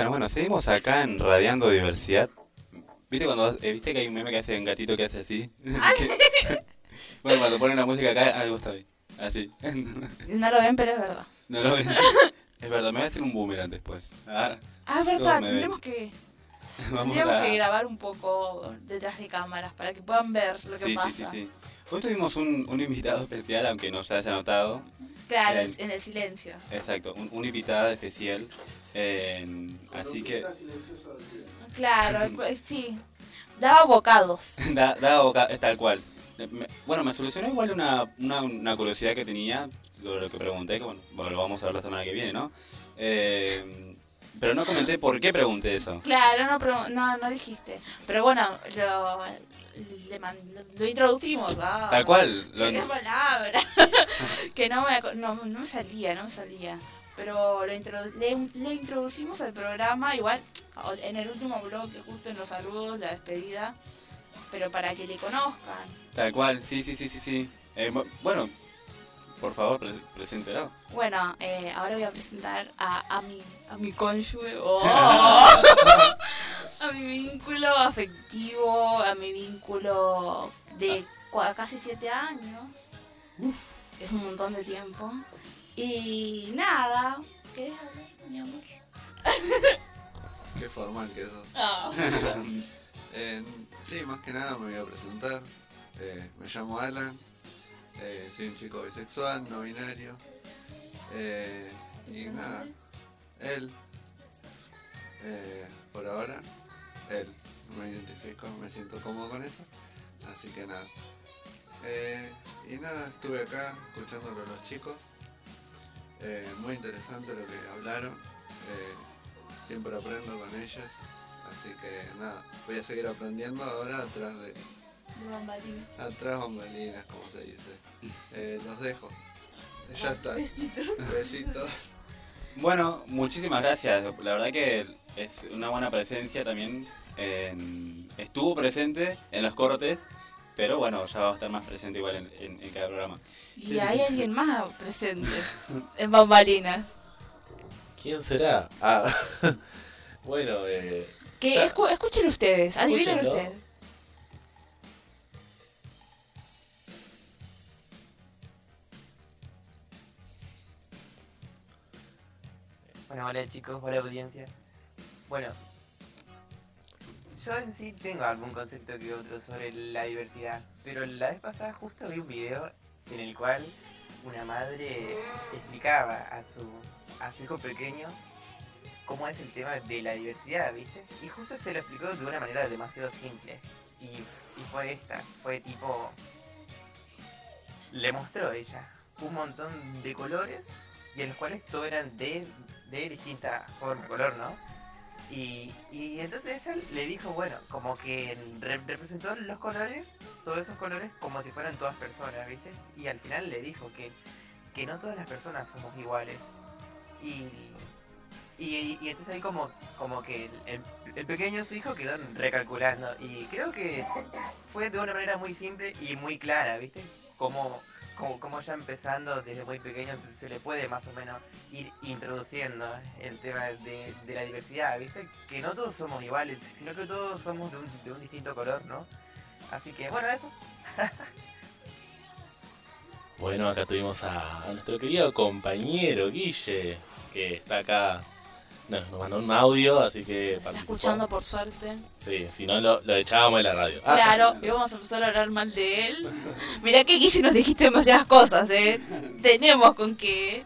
Bueno, bueno, seguimos acá en Radiando Diversidad. ¿Viste cuando eh, viste que hay un meme que hace un gatito que hace así? Ah, (laughs) (laughs) bueno, cuando ponen la música acá, algo está bien. Así. (laughs) no lo ven, pero es verdad. No lo ven. es verdad, me voy a hacer un boomerang después. Ah, ah es verdad, tendremos que Tendríamos a... que grabar un poco detrás de cámaras para que puedan ver lo que sí, pasa. Sí, sí, sí. Hoy tuvimos un, un invitado especial, aunque no se haya notado. Claro, eh, en el silencio. Exacto, un, un invitado especial Así que... Claro, pues sí. Daba bocados. (laughs) Daba bocados, tal cual. Bueno, me solucionó igual una, una, una curiosidad que tenía, lo que pregunté, que bueno, lo vamos a ver la semana que viene, ¿no? Eh, pero no comenté por qué pregunté eso. Claro, no, no, no dijiste. Pero bueno, lo, le man, lo introducimos. Tal cual. Lo... palabra. (laughs) que no me, no, no me salía, no me salía. Pero lo introdu- le, le introducimos al programa, igual en el último bloque, justo en los saludos, la despedida. Pero para que le conozcan. Tal cual, sí, sí, sí, sí, sí. Eh, bu- bueno, por favor, pre preséntelo. Bueno, eh, ahora voy a presentar a, a mi a mi cónyuge, oh, (laughs) a mi vínculo afectivo, a mi vínculo de casi siete años. Es un montón de tiempo. Y nada, ¿querés hablar, mi amor? (laughs) Qué formal que sos. (laughs) Eh, sí, más que nada me voy a presentar. Eh, me llamo Alan. eh, soy un chico bisexual, no binario. Y nada, él. por ahora, él. No me identifico, me siento cómodo con eso. Así que nada. Y nada, estuve acá escuchándolo a los chicos. Eh, muy interesante lo que hablaron. Eh, siempre aprendo con ellos. Así que nada, voy a seguir aprendiendo ahora atrás de. Atrás bambalinas, como se dice. Eh, los dejo. Ya está. Besitos. Besitos. Bueno, muchísimas gracias. La verdad que es una buena presencia también. en- estuvo presente en los cortes, pero bueno, ya va a estar más presente igual en, en- en cada programa. Y hay alguien más presente en Bambalinas. ¿Quién será? Ah, (laughs) bueno, eh. Que ya- escu- escuchen ustedes, adivinen ustedes. Bueno, hola chicos, hola audiencia. Bueno, yo en sí tengo algún concepto que otro sobre la diversidad, pero la vez pasada justo vi un video en el cual una madre explicaba a su, a su hijo pequeño cómo es el tema de la diversidad, ¿viste? Y justo se lo explicó de una manera demasiado simple. Y, y fue esta, fue tipo... Le mostró ella un montón de colores y en los cuales todos eran de, de distinta forma, color, ¿no? Y, entonces ella le dijo, bueno, como que re- representó los colores, todos esos colores, como si fueran todas personas, ¿viste? Y al final le dijo que, que no todas las personas somos iguales. Y, y, entonces ahí como, como que el, el- el pequeño su hijo quedó recalculando. Y creo que fue de una manera muy simple y muy clara, ¿viste? Como, como, ya empezando desde muy pequeño se, le puede más o menos ir introduciendo el tema de, la diversidad, ¿viste? Que no todos somos iguales, sino que todos somos de un, distinto color, ¿no? Así que bueno, eso. (laughs) Bueno, acá tuvimos a nuestro querido compañero Guille, que está acá. Nos, nos mandó un audio, así que Está participó. escuchando por suerte. Sí, si no lo, lo echábamos de la radio. Ah, Claro, y vamos a empezar a hablar mal de él. Mirá que Guille nos dijiste demasiadas cosas, ¿eh? Tenemos con qué.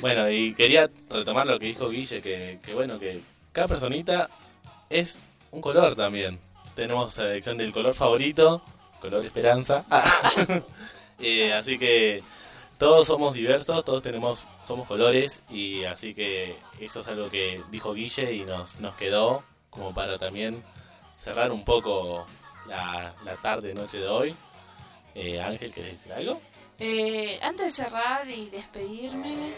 Bueno, y quería retomar lo que dijo Guille, que, que bueno, que cada personita es un color también. Tenemos la elección del color favorito, color esperanza. (laughs) Eh, así que todos somos diversos, todos tenemos, somos colores, y así que eso es algo que dijo Guille y nos, nos quedó como para también cerrar un poco la, la tarde, noche de hoy. Eh, Ángel, ¿querés decir algo? Eh, antes de cerrar y despedirme,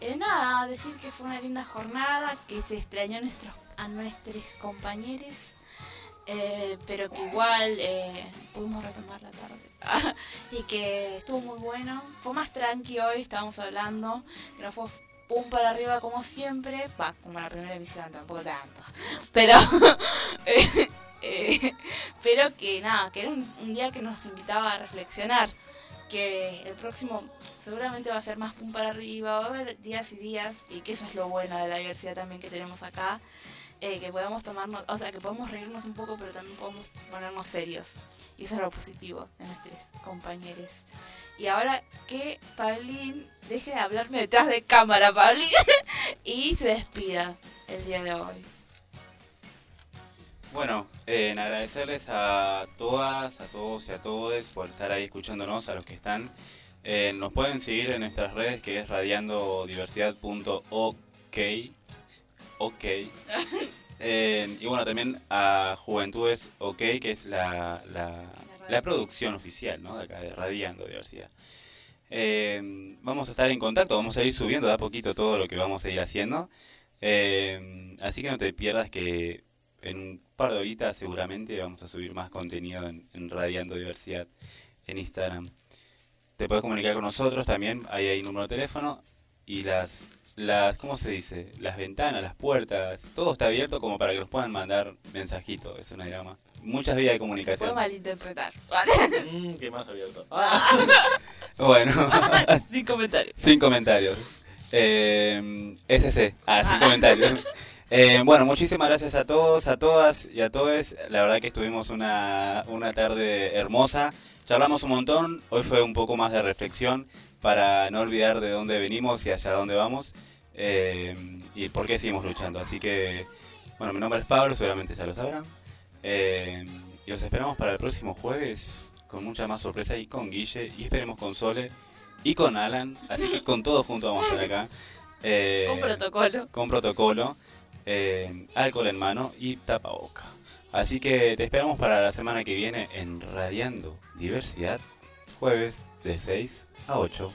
eh, nada, decir que fue una linda jornada, que se extrañó nuestros, a nuestros compañeros, eh, pero que igual eh, pudimos retomar la tarde. (laughs) y que estuvo muy bueno. Fue más tranqui hoy, estábamos hablando, no fue pum para arriba como siempre, va, como la primera emisión, tampoco tanto. (laughs) Pero, (laughs) eh, eh, pero que nada, que era un, un día que nos invitaba a reflexionar que el próximo seguramente va a ser más pum para arriba, va a haber días y días, y que eso es lo bueno de la diversidad también que tenemos acá, eh, que podemos tomarnos, o sea, que podemos reírnos un poco, pero también podemos ponernos serios, y eso es lo positivo de nuestros compañeros. Y ahora que Pablín deje de hablarme detrás de cámara, Pablín, (laughs) y se despida el día de hoy. Bueno, eh, en agradecerles a todas, a todos y a todos por estar ahí escuchándonos, a los que están. Eh, nos pueden seguir en nuestras redes que es radiandodiversidad.ok. Ok. (laughs) Eh, y bueno, también a Juventudes OK, que es la, la, la producción oficial ¿no? de acá de Radiando Diversidad. Eh, vamos a estar en contacto, vamos a ir subiendo de a poquito todo lo que vamos a ir haciendo. Eh, así que no te pierdas que en un par de horitas seguramente vamos a subir más contenido en, en Radiando Diversidad en Instagram. Te puedes comunicar con nosotros también, ahí hay número de teléfono y las, las, ¿cómo se dice? Las ventanas, las puertas, todo está abierto como para que nos puedan mandar mensajitos, es una llama. Muchas vías de Puedo comunicación. malinterpretar. Mm, ¿Qué más abierto? (laughs) Bueno, (laughs) Sin comentarios. sin comentarios. Eh, SC, ah, sin comentarios. Eh, bueno, muchísimas gracias a todos, a todas y a todos. La verdad que estuvimos una, una tarde hermosa. Charlamos un montón. Hoy fue un poco más de reflexión para no olvidar de dónde venimos y hacia dónde vamos. eh, y por qué seguimos luchando. Así que, bueno, mi nombre es Pablo, seguramente ya lo sabrán. Eh, y los esperamos para el próximo jueves con mucha más sorpresa y con Guille y esperemos con Sole y con Alan. Así que con todos juntos vamos a estar acá. (laughs) Eh, Con protocolo. Con protocolo. eh, alcohol en mano y tapaboca. Así que te esperamos para la semana que viene en Radiando Diversidad, jueves de 6 a 8.